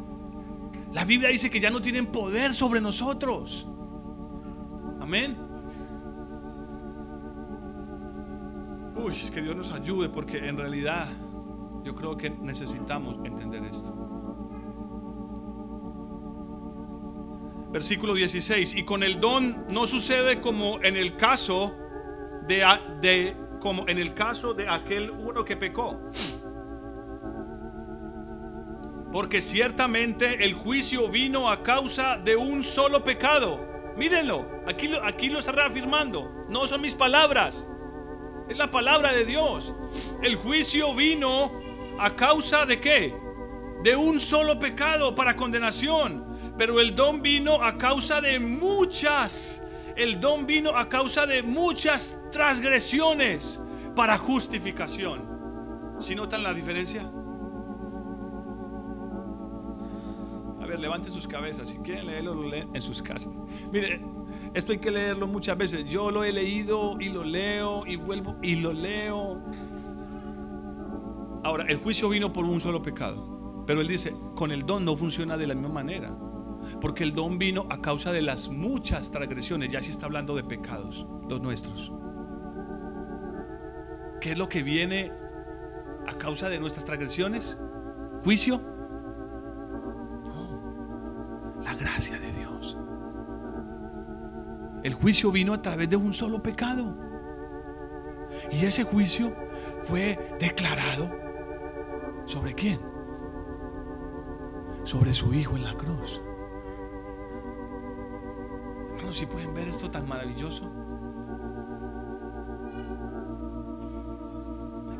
La Biblia dice que ya no tienen poder sobre nosotros. Amén. Uy, que Dios nos ayude porque en realidad yo creo que necesitamos entender esto. Versículo 16. Y con el don no sucede como en el caso de, como en el caso de aquel uno que pecó. Porque ciertamente el juicio vino a causa de un solo pecado. Mírenlo, aquí, aquí lo está reafirmando. No son mis palabras, es la palabra de Dios. El juicio vino a causa de qué? De un solo pecado para condenación. Pero el don vino a causa de muchas el don vino a causa de muchas transgresiones para justificación. ¿Si notan la diferencia? A ver, levanten sus cabezas. Si quieren leerlo, lo leen en sus casas. Mire, esto hay que leerlo muchas veces. Yo lo he leído y lo leo y vuelvo y lo leo. Ahora, el juicio vino por un solo pecado. Pero él dice, con el don no funciona de la misma manera. Porque el don vino a causa de las muchas transgresiones. Ya se está hablando de pecados, los nuestros. ¿Qué es lo que viene a causa de nuestras transgresiones? ¿Juicio? No, la gracia de Dios. El juicio vino a través de un solo pecado. Y ese juicio fue declarado sobre quién? Sobre su Hijo en la cruz si pueden ver esto tan maravilloso.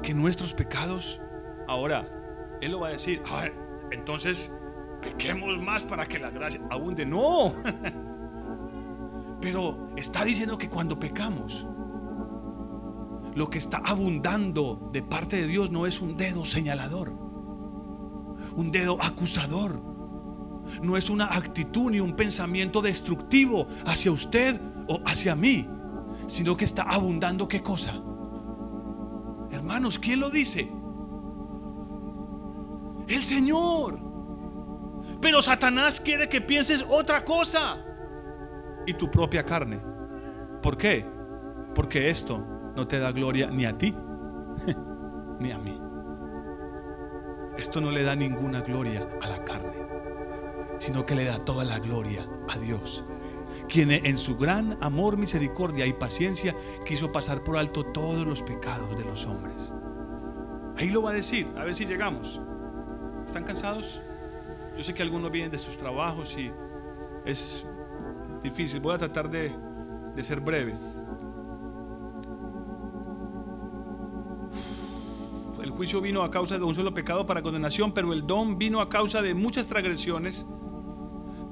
Que nuestros pecados, ahora, Él lo va a decir, entonces pequemos más para que la gracia abunde. No, pero está diciendo que cuando pecamos, lo que está abundando de parte de Dios no es un dedo señalador, un dedo acusador no es una actitud ni un pensamiento destructivo hacia usted o hacia mí, sino que está abundando qué cosa. Hermanos, ¿quién lo dice? El Señor. Pero Satanás quiere que pienses otra cosa. Y tu propia carne. ¿Por qué? Porque esto no te da gloria ni a ti ni a mí. Esto no le da ninguna gloria a la carne, sino que le da toda la gloria a Dios, quien en su gran amor, misericordia y paciencia quiso pasar por alto todos los pecados de los hombres. Ahí lo va a decir, a ver si llegamos. ¿Están cansados? Yo sé que algunos vienen de sus trabajos y es difícil. Voy a tratar de, de ser breve. El juicio vino a causa de un solo pecado para condenación, pero el don vino a causa de muchas transgresiones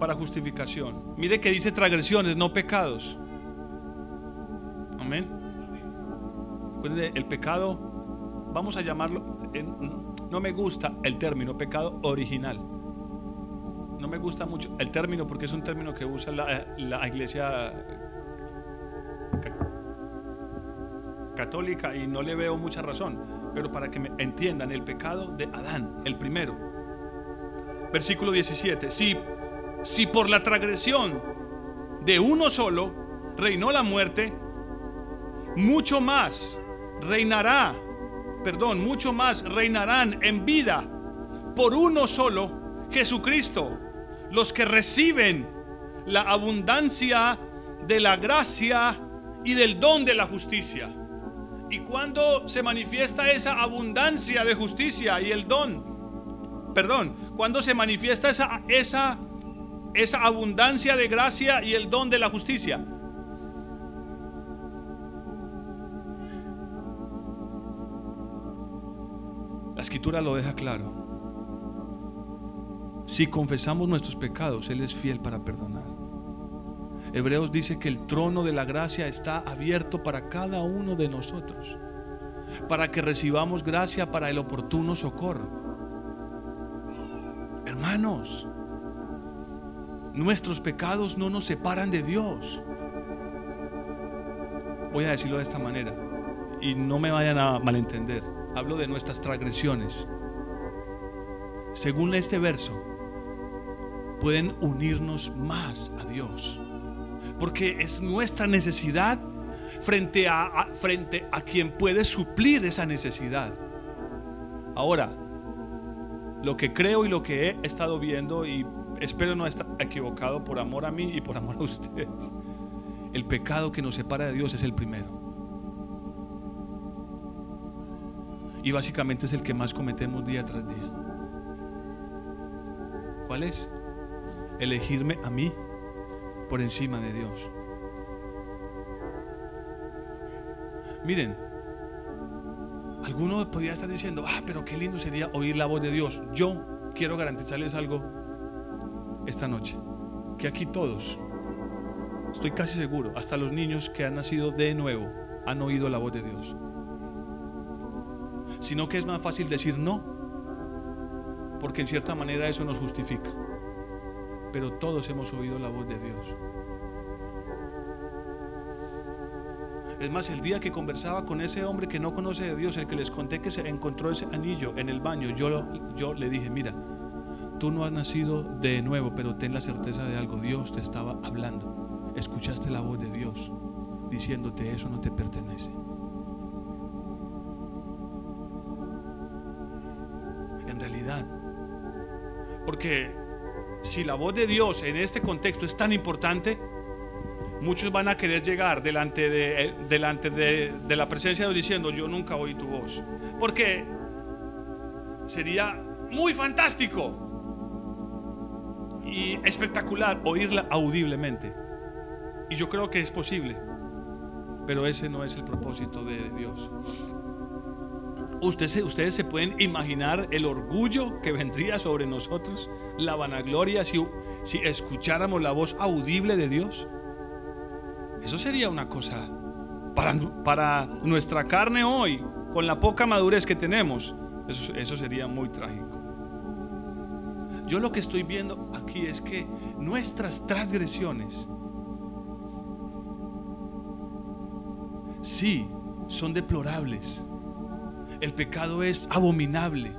para justificación. Mire que dice transgresiones, no pecados. Amén. El pecado, vamos a llamarlo, no me gusta el término pecado original. No me gusta mucho el término porque es un término que usa la, iglesia católica y no le veo mucha razón pero para que me entiendan el pecado de Adán, el primero. Versículo 17. Si, si por la transgresión de uno solo reinó la muerte, mucho más reinará, perdón, mucho más reinarán en vida por uno solo, Jesucristo, los que reciben la abundancia de la gracia y del don de la justicia. Y cuando se manifiesta esa abundancia de justicia y el don, perdón, cuando se manifiesta esa, esa, esa abundancia de gracia y el don de la justicia, La escritura lo deja claro. Si confesamos nuestros pecados, Él es fiel para perdonar. Hebreos dice que el trono de la gracia está abierto para cada uno de nosotros, para que recibamos gracia para el oportuno socorro. Hermanos, nuestros pecados no nos separan de Dios. Voy a decirlo de esta manera y no me vayan a malentender. Hablo de nuestras transgresiones. Según este verso, pueden unirnos más a Dios porque es nuestra necesidad frente a, frente a quien puede suplir esa necesidad. Ahora, lo que creo y lo que he estado viendo, y espero no estar equivocado por amor a mí y por amor a ustedes, el pecado que nos separa de Dios es el primero. Y básicamente es el que más cometemos día tras día. ¿Cuál es? Elegirme a mí por encima de Dios. Miren, alguno podría estar diciendo, ah, pero qué lindo sería oír la voz de Dios. Yo quiero garantizarles algo esta noche, que aquí todos, estoy casi seguro, hasta los niños que han nacido de nuevo, han oído la voz de Dios. Sino que es más fácil decir no, porque en cierta manera eso nos justifica pero todos hemos oído la voz de Dios. Es más, el día que conversaba con ese hombre que no conoce de Dios, el que les conté que se encontró ese anillo en el baño, yo, yo le dije, mira, tú no has nacido de nuevo, pero ten la certeza de algo, Dios te estaba hablando. Escuchaste la voz de Dios diciéndote eso no te pertenece. En realidad, porque si la voz de Dios en este contexto es tan importante, muchos van a querer llegar delante de, de, la presencia de Dios diciendo, yo nunca oí tu voz. Porque sería muy fantástico y espectacular oírla audiblemente. Y yo creo que es posible, pero ese no es el propósito de Dios. Ustedes, ustedes se pueden imaginar el orgullo que vendría sobre nosotros, la vanagloria, si, si escucháramos la voz audible de Dios. Eso sería una cosa para, para nuestra carne hoy, con la poca madurez que tenemos. Eso, eso sería muy trágico. Yo lo que estoy viendo aquí es que nuestras transgresiones sí son deplorables el pecado es abominable.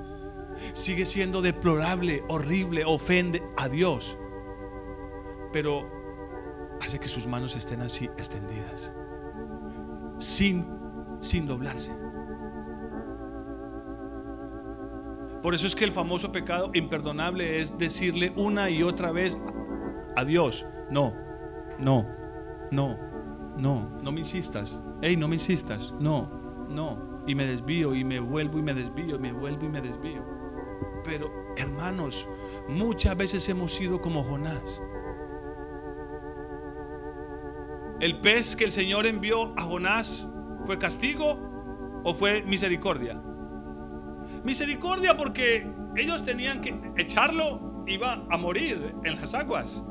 sigue siendo deplorable, horrible, ofende a Dios. Pero hace que sus manos estén así extendidas, sin, sin doblarse. Por eso es que el famoso pecado imperdonable es decirle una y otra vez a Dios, no, no, no, no, no me insistas, hey, no me insistas, no, no, y me desvío y me vuelvo y me desvío, y me vuelvo y me desvío. Pero hermanos, muchas veces hemos sido como Jonás. ¿El pez que el Señor envió a Jonás fue castigo o fue misericordia? Misericordia porque ellos tenían que echarlo, iba a morir en las aguas.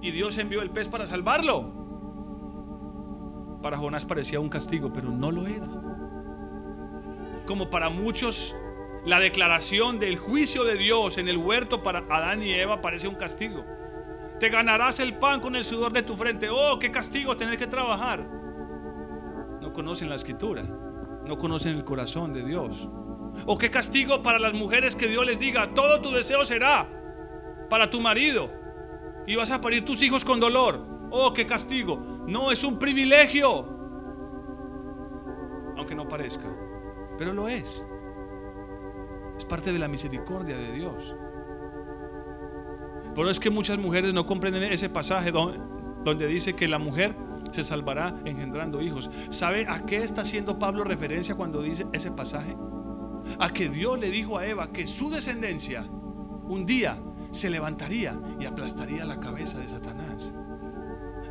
Y Dios envió el pez para salvarlo. Para Jonás parecía un castigo, pero no lo era. Como para muchos, la declaración del juicio de Dios en el huerto para Adán y Eva parece un castigo. Te ganarás el pan con el sudor de tu frente. Oh, qué castigo tener que trabajar. No conocen la escritura, no conocen el corazón de Dios. O qué castigo para las mujeres que Dios les diga, todo tu deseo será para tu marido. Y vas a parir tus hijos con dolor. Oh, qué castigo. No, es un privilegio. Aunque no parezca. Pero lo es. Es parte de la misericordia de Dios. Por eso es que muchas mujeres no comprenden ese pasaje donde, donde dice que la mujer se salvará engendrando hijos. ¿Sabe a qué está haciendo Pablo referencia cuando dice ese pasaje? A que Dios le dijo a Eva que su descendencia un día se levantaría y aplastaría la cabeza de Satanás.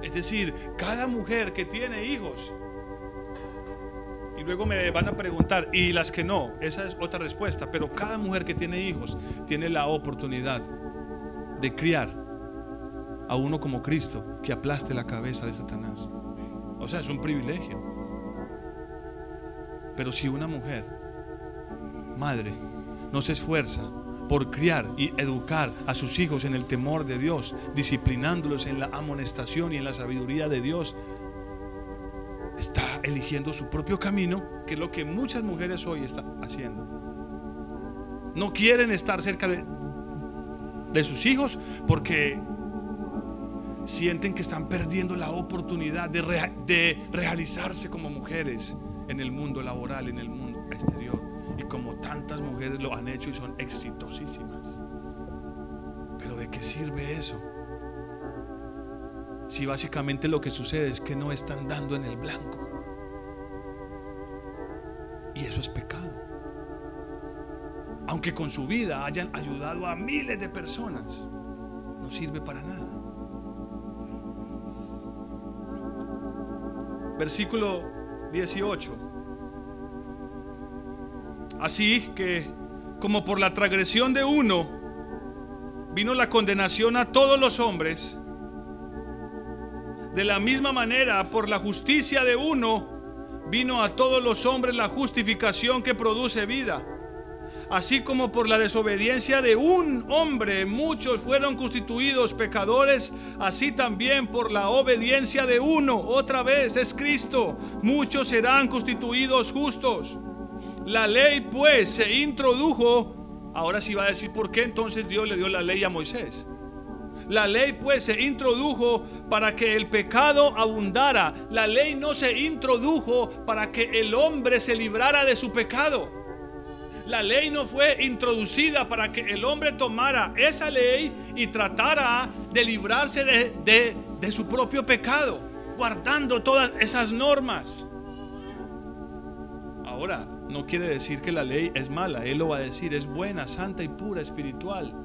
Es decir, cada mujer que tiene hijos, y luego me van a preguntar, y las que no, esa es otra respuesta, pero cada mujer que tiene hijos tiene la oportunidad de criar a uno como Cristo que aplaste la cabeza de Satanás. O sea, es un privilegio. Pero si una mujer madre no se esfuerza por criar y educar a sus hijos en el temor de Dios, disciplinándolos en la amonestación y en la sabiduría de Dios, está eligiendo su propio camino, que es lo que muchas mujeres hoy están haciendo. No quieren estar cerca de, sus hijos porque sienten que están perdiendo la oportunidad de, de realizarse como mujeres en el mundo laboral, en el mundo exterior como tantas mujeres lo han hecho y son exitosísimas. Pero ¿de qué sirve eso? Si básicamente lo que sucede es que no están dando en el blanco. Y eso es pecado. Aunque con su vida hayan ayudado a miles de personas, no sirve para nada. Versículo 18. Así que, como por la transgresión de uno, vino la condenación a todos los hombres, de la misma manera, por la justicia de uno, vino a todos los hombres la justificación que produce vida. Así como por la desobediencia de un hombre muchos fueron constituidos pecadores, así también por la obediencia de uno, otra vez es Cristo, muchos serán constituidos justos. La ley pues se introdujo, ahora sí va a decir por qué entonces Dios le dio la ley a Moisés. La ley pues se introdujo para que el pecado abundara. La ley no se introdujo para que el hombre se librara de su pecado. La ley no fue introducida para que el hombre tomara esa ley y tratara de librarse de, de su propio pecado, guardando todas esas normas. Ahora, no quiere decir que la ley es mala, Él lo va a decir, es buena, santa y pura, espiritual.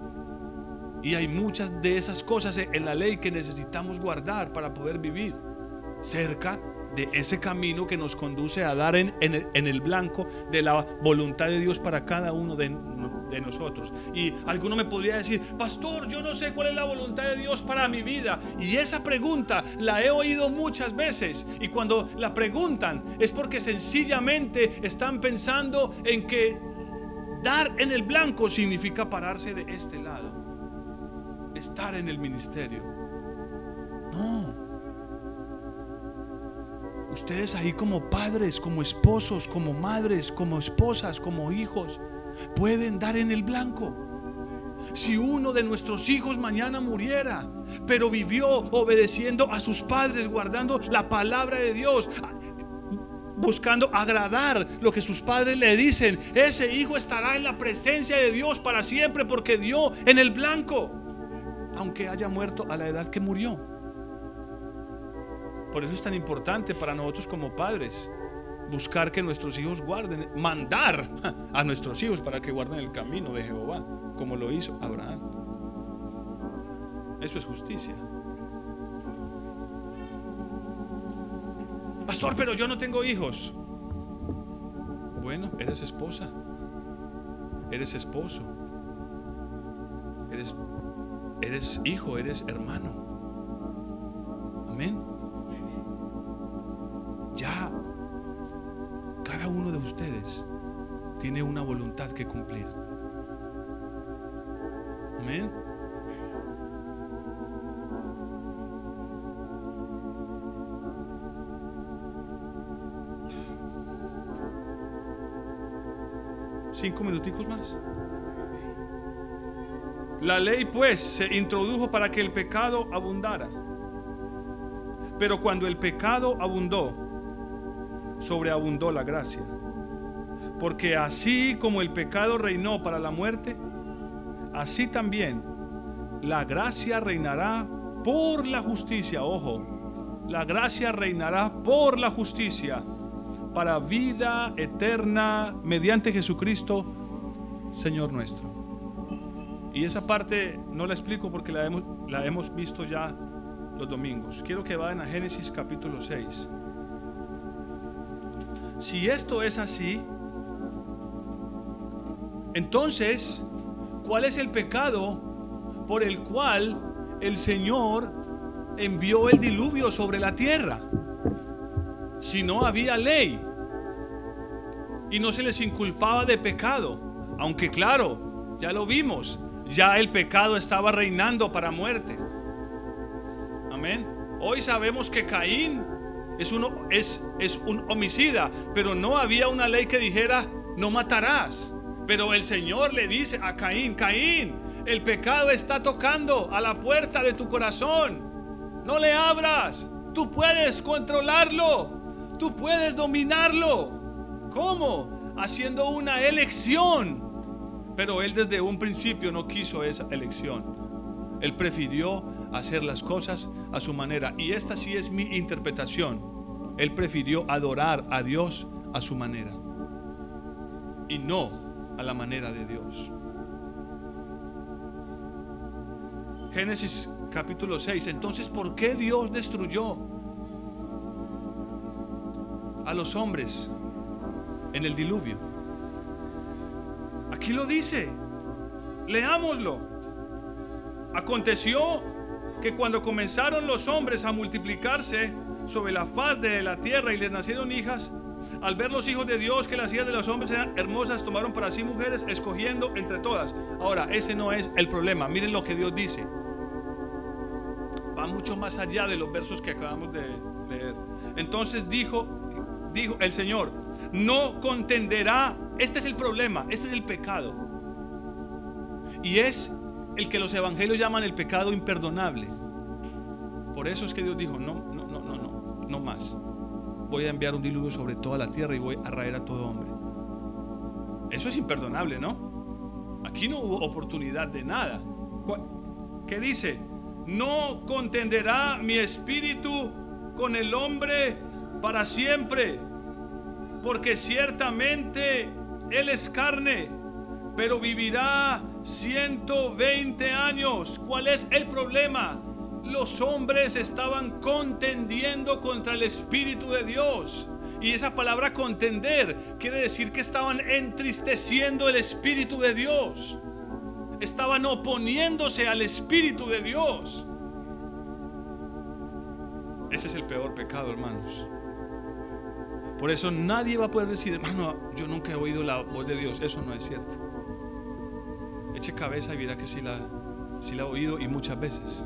Y hay muchas de esas cosas en la ley que necesitamos guardar para poder vivir cerca de ese camino que nos conduce a dar en, el, blanco de la voluntad de Dios para cada uno de, de nosotros. Y alguno me podría decir, pastor, yo no sé cuál es la voluntad de Dios para mi vida. Y esa pregunta la he oído muchas veces. Y cuando la preguntan es porque sencillamente están pensando en que dar en el blanco significa pararse de este lado. Estar en el ministerio. No. Ustedes ahí como padres, como esposos, como madres, como esposas, como hijos, pueden dar en el blanco. Si uno de nuestros hijos mañana muriera, pero vivió obedeciendo a sus padres, guardando la palabra de Dios, buscando agradar lo que sus padres le dicen, ese hijo estará en la presencia de Dios para siempre porque dio en el blanco, aunque haya muerto a la edad que murió. Por eso es tan importante para nosotros como padres buscar que nuestros hijos guarden, mandar a nuestros hijos para que guarden el camino de Jehová, como lo hizo Abraham. Eso es justicia. Pastor, pero yo no tengo hijos. Bueno, eres esposa. Eres esposo. Eres, eres hijo, eres hermano. Uno de ustedes tiene una voluntad que cumplir. Amén. Cinco minuticos más. La ley pues se introdujo para que el pecado abundara. Pero cuando el pecado abundó, sobreabundó la gracia. Porque así como el pecado reinó para la muerte, así también la gracia reinará por la justicia. Ojo, la gracia reinará por la justicia para vida eterna mediante Jesucristo, Señor nuestro. Y esa parte no la explico porque la hemos, visto ya los domingos. Quiero que vayan a Génesis capítulo 6. Si esto es así, entonces, ¿cuál es el pecado por el cual el Señor envió el diluvio sobre la tierra? Si no había ley y no se les inculpaba de pecado, aunque claro, ya lo vimos, ya el pecado estaba reinando para muerte. Amén. Hoy sabemos que Caín es, uno, es, es un homicida, pero no había una ley que dijera no matarás. Pero el Señor le dice a Caín, Caín, el pecado está tocando a la puerta de tu corazón. No le abras. Tú puedes controlarlo. Tú puedes dominarlo. ¿Cómo? Haciendo una elección. Pero él desde un principio no quiso esa elección. Él prefirió hacer las cosas a su manera. Y esta sí es mi interpretación. Él prefirió adorar a Dios a su manera. Y no a la manera de Dios. Génesis capítulo 6. Entonces, ¿por qué Dios destruyó a los hombres en el diluvio? Aquí lo dice. Leámoslo. Aconteció que cuando comenzaron los hombres a multiplicarse sobre la faz de la tierra y les nacieron hijas, al ver los hijos de Dios que las hijas de los hombres eran hermosas, tomaron para sí mujeres, escogiendo entre todas. Ahora, ese no es el problema. Miren lo que Dios dice. Va mucho más allá de los versos que acabamos de leer. Entonces dijo, dijo el Señor, no contenderá. Este es el problema, este es el pecado. Y es el que los evangelios llaman el pecado imperdonable. Por eso es que Dios dijo, no, no, más voy a enviar un diluvio sobre toda la tierra y voy a raer a todo hombre. Eso es imperdonable, ¿no? Aquí no hubo oportunidad de nada. ¿Qué dice? No contenderá mi espíritu con el hombre para siempre, porque ciertamente él es carne, pero vivirá 120 años. ¿Cuál es el problema? Los hombres estaban contendiendo contra el Espíritu de Dios. Y esa palabra contender quiere decir que estaban entristeciendo el Espíritu de Dios. Estaban oponiéndose al Espíritu de Dios. Ese es el peor pecado, hermanos. Por eso nadie va a poder decir, hermano, yo nunca he oído la voz de Dios. Eso no es cierto. Eche cabeza y verá que sí la, sí la ha oído y muchas veces.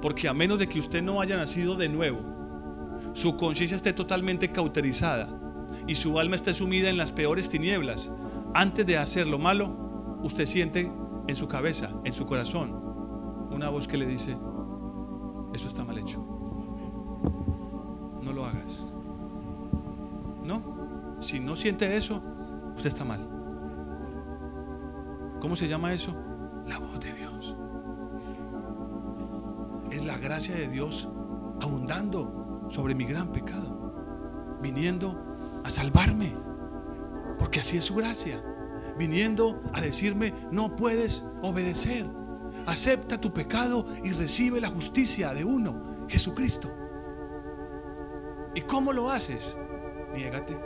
Porque a menos de que usted no haya nacido de nuevo, su conciencia esté totalmente cauterizada y su alma está sumida en las peores tinieblas, antes de hacer lo malo, usted siente en su cabeza, en su corazón, una voz que le dice, eso está mal hecho. No lo hagas. No, si no siente eso, usted está mal. ¿Cómo se llama eso? La voz de Dios. Gracia de Dios abundando sobre mi gran pecado, viniendo a salvarme, porque así es su gracia, viniendo a decirme, no puedes obedecer, acepta tu pecado y recibe la justicia de uno, Jesucristo. ¿Y cómo lo haces? Niégate.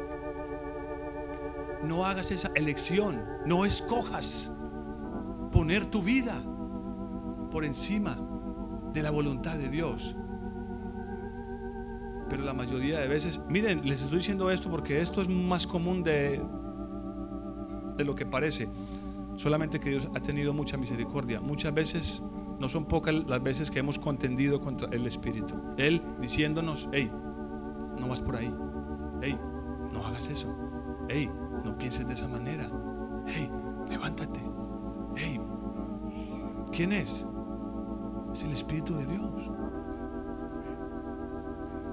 No hagas esa elección, no escojas poner tu vida por encima de la voluntad de Dios. Pero la mayoría de veces, miren, les estoy diciendo esto porque esto es más común de, de lo que parece. Solamente que Dios ha tenido mucha misericordia. Muchas veces, no son pocas las veces que hemos contendido contra el Espíritu. Él diciéndonos, hey, no vas por ahí. Hey, no hagas eso. Hey, no pienses de esa manera. Hey, levántate. Hey, ¿quién es? Es el Espíritu de Dios.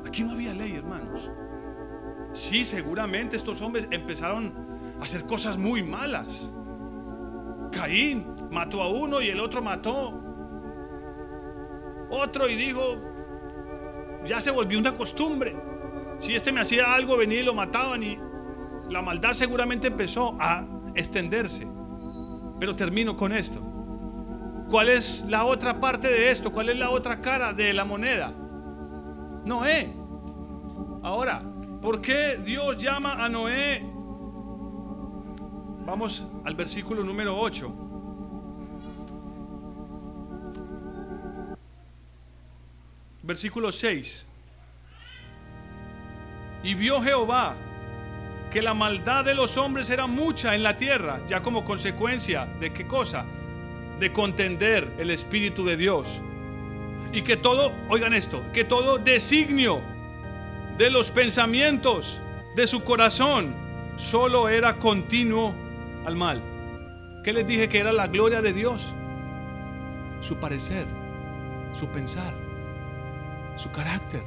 Aquí no había ley, hermanos. Sí, seguramente estos hombres empezaron a hacer cosas muy malas. Caín mató a uno y el otro mató otro y dijo, ya se volvió una costumbre. Si este me hacía algo, venía y lo mataban y la maldad seguramente empezó a extenderse. Pero termino con esto. ¿Cuál es la otra parte de esto? ¿Cuál es la otra cara de la moneda? Noé. Ahora, ¿por qué Dios llama a Noé? Vamos al versículo número 8. Versículo 6. Y vio Jehová que la maldad de los hombres era mucha en la tierra, ya como consecuencia de qué cosa? De contender el Espíritu de Dios. Y que todo, oigan esto, que todo designio de los pensamientos de su corazón solo era continuo al mal. ¿Qué les dije que era la gloria de Dios? Su parecer, su pensar, su carácter.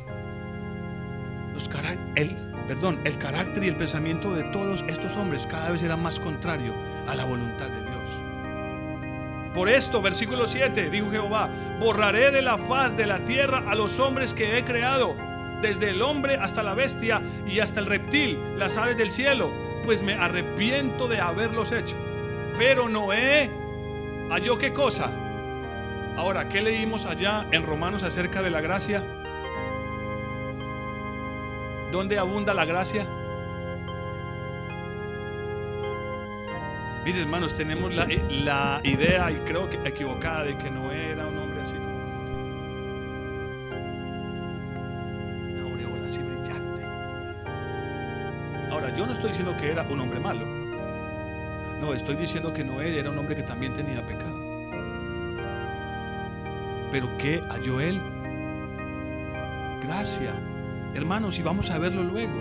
Los el, perdón, el carácter y el pensamiento de todos estos hombres cada vez era más contrario a la voluntad de Dios. Por esto, versículo 7, dijo Jehová, borraré de la faz de la tierra a los hombres que he creado, desde el hombre hasta la bestia y hasta el reptil, las aves del cielo, pues me arrepiento de haberlos hecho. Pero Noé halló qué cosa. Ahora, ¿qué leímos allá en Romanos acerca de la gracia? ¿Dónde abunda la gracia? Miren, hermanos, tenemos la, la, idea, y creo que equivocada, de que Noé era un hombre así una aureola así brillante. Ahora, yo no estoy diciendo que era un hombre malo. No, estoy diciendo que Noé era un hombre que también tenía pecado. Pero ¿qué halló él? Gracia Hermanos, y vamos a verlo luego.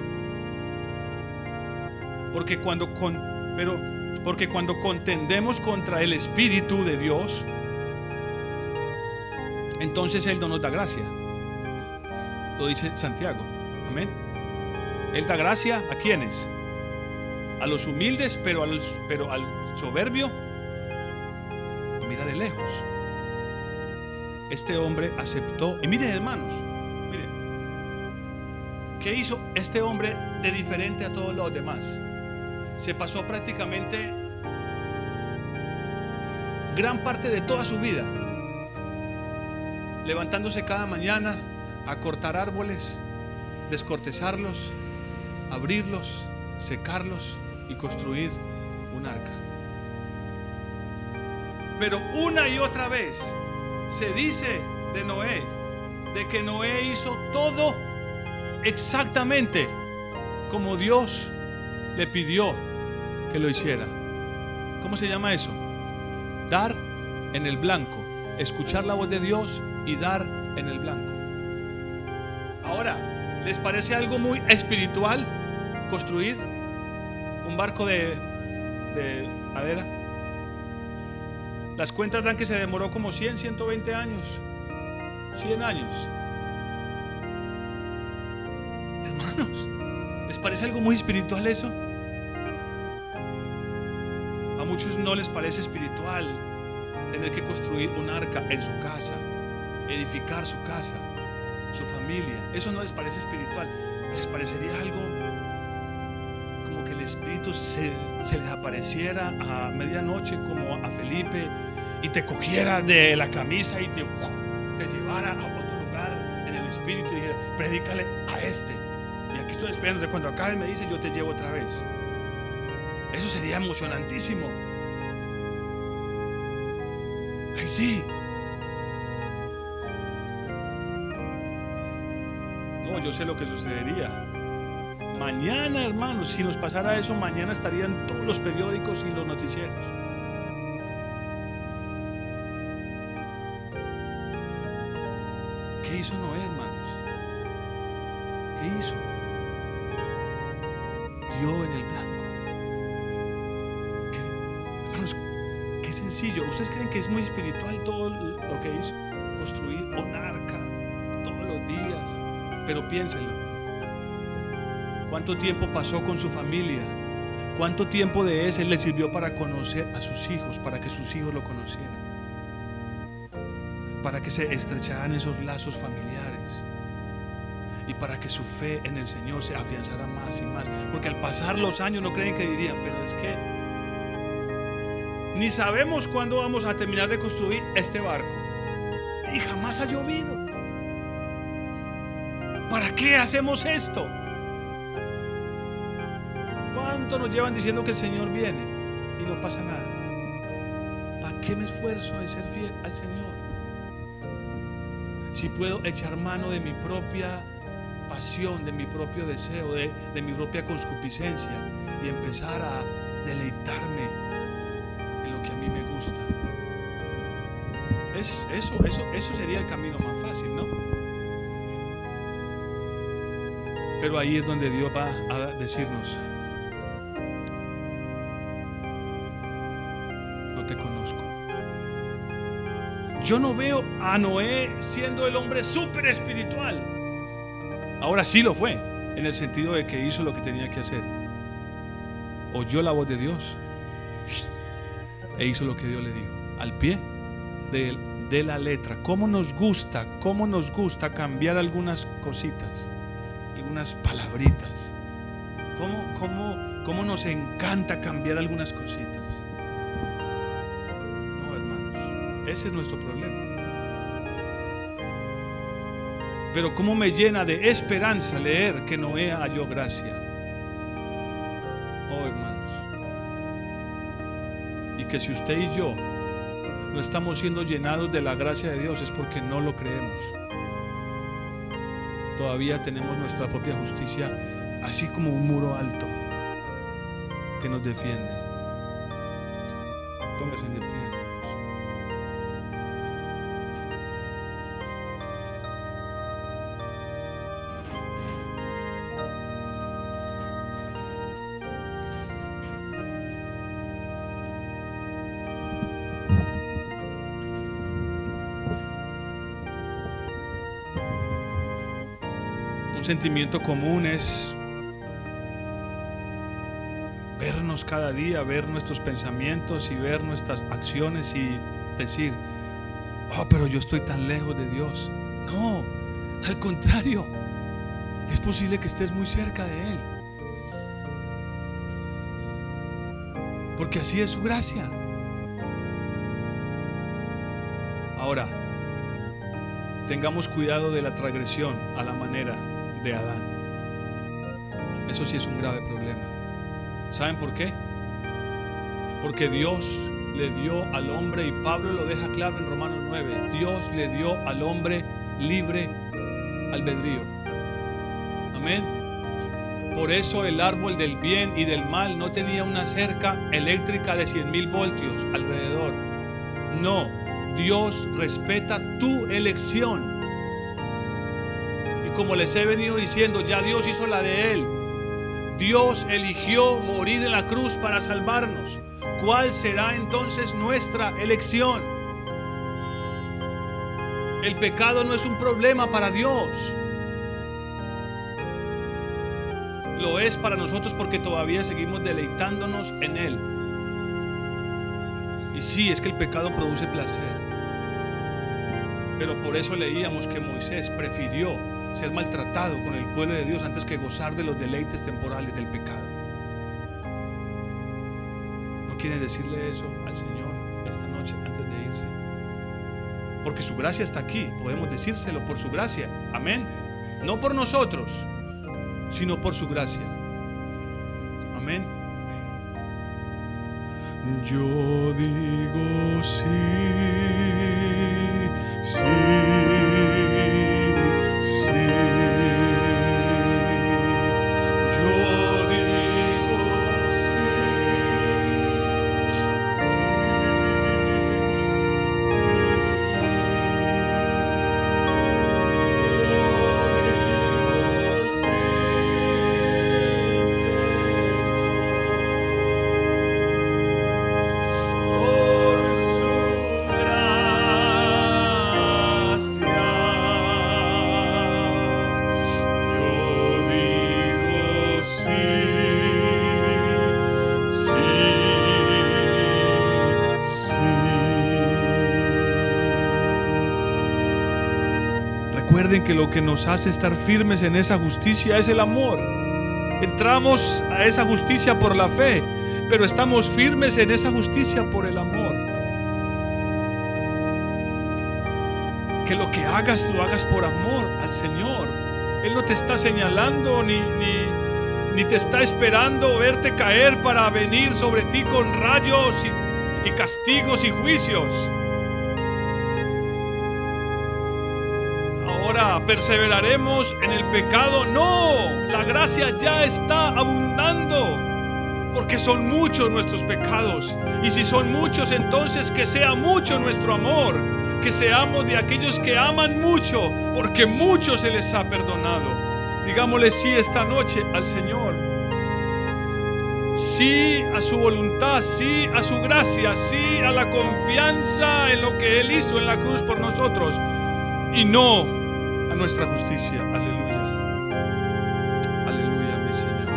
Porque cuando con, pero porque cuando contendemos contra el espíritu de Dios, entonces él no nos da gracia. Lo dice Santiago. Amén. Él da gracia a quienes? A los humildes, pero al, pero al soberbio mira de lejos. Este hombre aceptó, y miren hermanos, ¿Qué hizo este hombre de diferente a todos los demás? Se pasó prácticamente gran parte de toda su vida levantándose cada mañana a cortar árboles, descortezarlos, abrirlos, secarlos y construir un arca. Pero una y otra vez se dice de Noé, de que Noé hizo todo exactamente como Dios le pidió que lo hiciera. ¿Cómo se llama eso? Dar en el blanco, escuchar la voz de Dios y dar en el blanco. Ahora, ¿les parece algo muy espiritual construir un barco de, de madera. Las cuentas dan que se demoró como 100, 120 años. 100 años. Hermanos, ¿les parece algo muy espiritual eso? Muchos no les parece espiritual tener que construir un arca en su casa, edificar su casa, su familia. Eso no les parece espiritual. Les parecería algo como que el Espíritu se, les apareciera a medianoche como a Felipe y te cogiera de la camisa y te, te llevara a otro lugar en el Espíritu y dijera, predícale a este. Y aquí estoy esperando, cuando acabe me dice, yo te llevo otra vez. Eso sería emocionantísimo. Ay, sí. No, yo sé lo que sucedería. Mañana, hermanos, si nos pasara eso, mañana estarían todos los periódicos y los noticieros. ¿Qué hizo Noé, hermanos? ¿Qué hizo? Dio ¿Ustedes creen que es muy espiritual todo lo que hizo? Construir un arca todos los días. Pero piénsenlo. ¿Cuánto tiempo pasó con su familia? ¿Cuánto tiempo de ese le sirvió para conocer a sus hijos, para que sus hijos lo conocieran? Para que se estrecharan esos lazos familiares y para que su fe en el Señor se afianzara más y más. Porque al pasar los años no creen que dirían, pero es que ni sabemos cuándo vamos a terminar de construir este barco. Y jamás ha llovido. ¿Para qué hacemos esto? ¿Cuánto nos llevan diciendo que el Señor viene y no pasa nada? ¿Para qué me esfuerzo en ser fiel al Señor? Si puedo echar mano de mi propia pasión, de mi propio deseo, de, de mi propia concupiscencia y empezar a deleitarme Es, eso, eso, eso sería el camino más fácil, ¿no? Pero ahí es donde Dios va a decirnos, no te conozco. Yo no veo a Noé siendo el hombre súper espiritual. Ahora sí lo fue, en el sentido de que hizo lo que tenía que hacer. Oyó la voz de Dios e hizo lo que Dios le dijo, al pie de, de la letra. ¿Cómo nos gusta, cómo nos gusta cambiar algunas cositas, algunas palabritas? ¿Cómo, cómo, cómo nos encanta cambiar algunas cositas? No, hermanos, ese es nuestro problema. Pero cómo me llena de esperanza leer que Noé halló gracia. Oh, hermanos. Y que si usted y yo no estamos siendo llenados de la gracia de Dios es porque no lo creemos. Todavía tenemos nuestra propia justicia así como un muro alto que nos defiende. Póngase de pie. Sentimiento común es vernos cada día, ver nuestros pensamientos y ver nuestras acciones y decir, oh, pero yo estoy tan lejos de Dios. No, al contrario, es posible que estés muy cerca de Él. Porque así es su gracia. Ahora, tengamos cuidado de la transgresión a la manera de Adán. Eso sí es un grave problema. ¿Saben por qué? Porque Dios le dio al hombre, y Pablo lo deja claro en Romanos 9, Dios le dio al hombre libre albedrío. Amén. Por eso el árbol del bien y del mal no tenía una cerca eléctrica de 100 mil voltios alrededor. No, Dios respeta tu elección como les he venido diciendo, ya Dios hizo la de él. Dios eligió morir en la cruz para salvarnos. ¿Cuál será entonces nuestra elección? El pecado no es un problema para Dios. Lo es para nosotros porque todavía seguimos deleitándonos en Él. Y sí, es que el pecado produce placer. Pero por eso leíamos que Moisés prefirió ser maltratado con el pueblo de Dios antes que gozar de los deleites temporales del pecado. ¿No quiere decirle eso al Señor esta noche antes de irse? Porque su gracia está aquí, podemos decírselo por su gracia. Amén. No por nosotros, sino por su gracia. Amén. Yo digo sí, sí. Que lo que nos hace estar firmes en esa justicia es el amor. Entramos a esa justicia por la fe, pero estamos firmes en esa justicia por el amor. Que lo que hagas lo hagas por amor al Señor. Él no te está señalando ni, ni, te está esperando verte caer para venir sobre ti con rayos y castigos y juicios. Perseveraremos en el pecado. No, la gracia ya está abundando. Porque son muchos nuestros pecados. Y si son muchos, entonces que sea mucho nuestro amor. Que seamos de aquellos que aman mucho, porque mucho se les ha perdonado. Digámosle sí esta noche al Señor. Sí a su voluntad, sí a su gracia, sí a la confianza en lo que Él hizo en la cruz por nosotros. Y no nuestra justicia. Aleluya. Aleluya, mi Señor.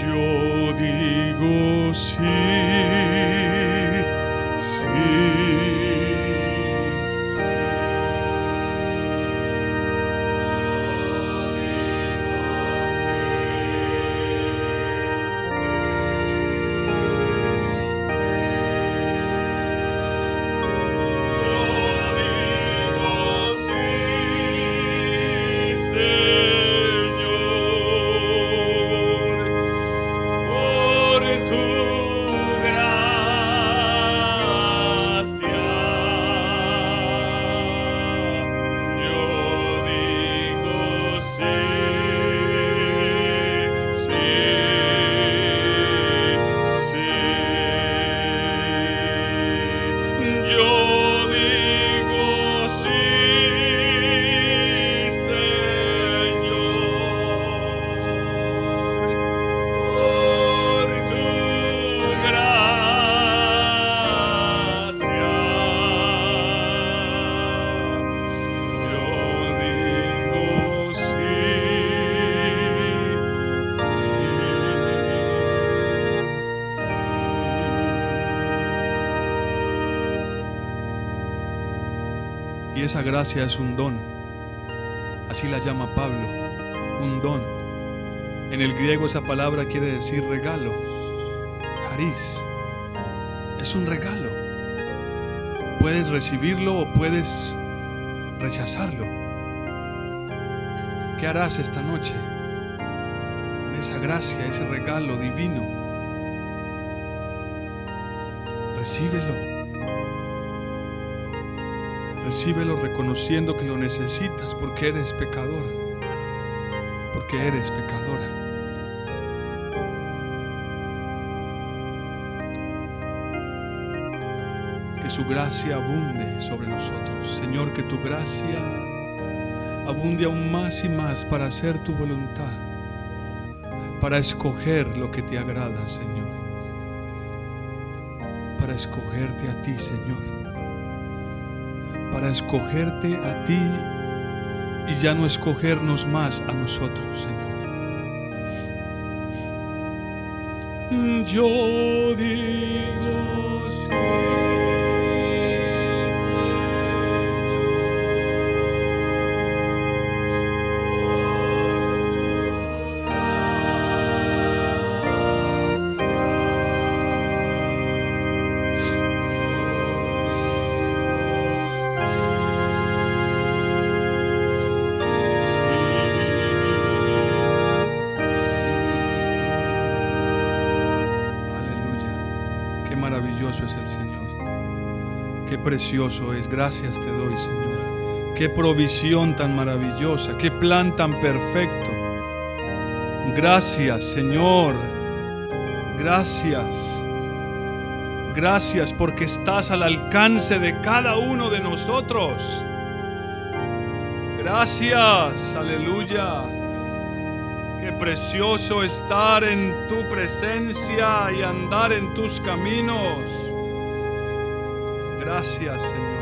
Yo digo sí. Esa gracia es un don. Así la llama Pablo, un don. En el griego esa palabra quiere decir regalo. Haris. Es un regalo. Puedes recibirlo o puedes rechazarlo. ¿Qué harás esta noche? Con esa gracia, ese regalo divino. Recíbelo. Recíbelo reconociendo que lo necesitas porque eres pecador, porque eres pecadora. Que su gracia abunde sobre nosotros. Señor, que tu gracia abunde aún más y más para hacer tu voluntad, para escoger lo que te agrada, Señor, para escogerte a ti, Señor, para escogerte a ti y ya no escogernos más a nosotros, Señor. Yo digo sí. Precioso es. Gracias te doy, Señor. Qué provisión tan maravillosa. Qué plan tan perfecto. Gracias, Señor. Gracias. Gracias porque estás al alcance de cada uno de nosotros. Gracias, aleluya. Qué precioso estar en tu presencia y andar en tus caminos. Gracias, Señor.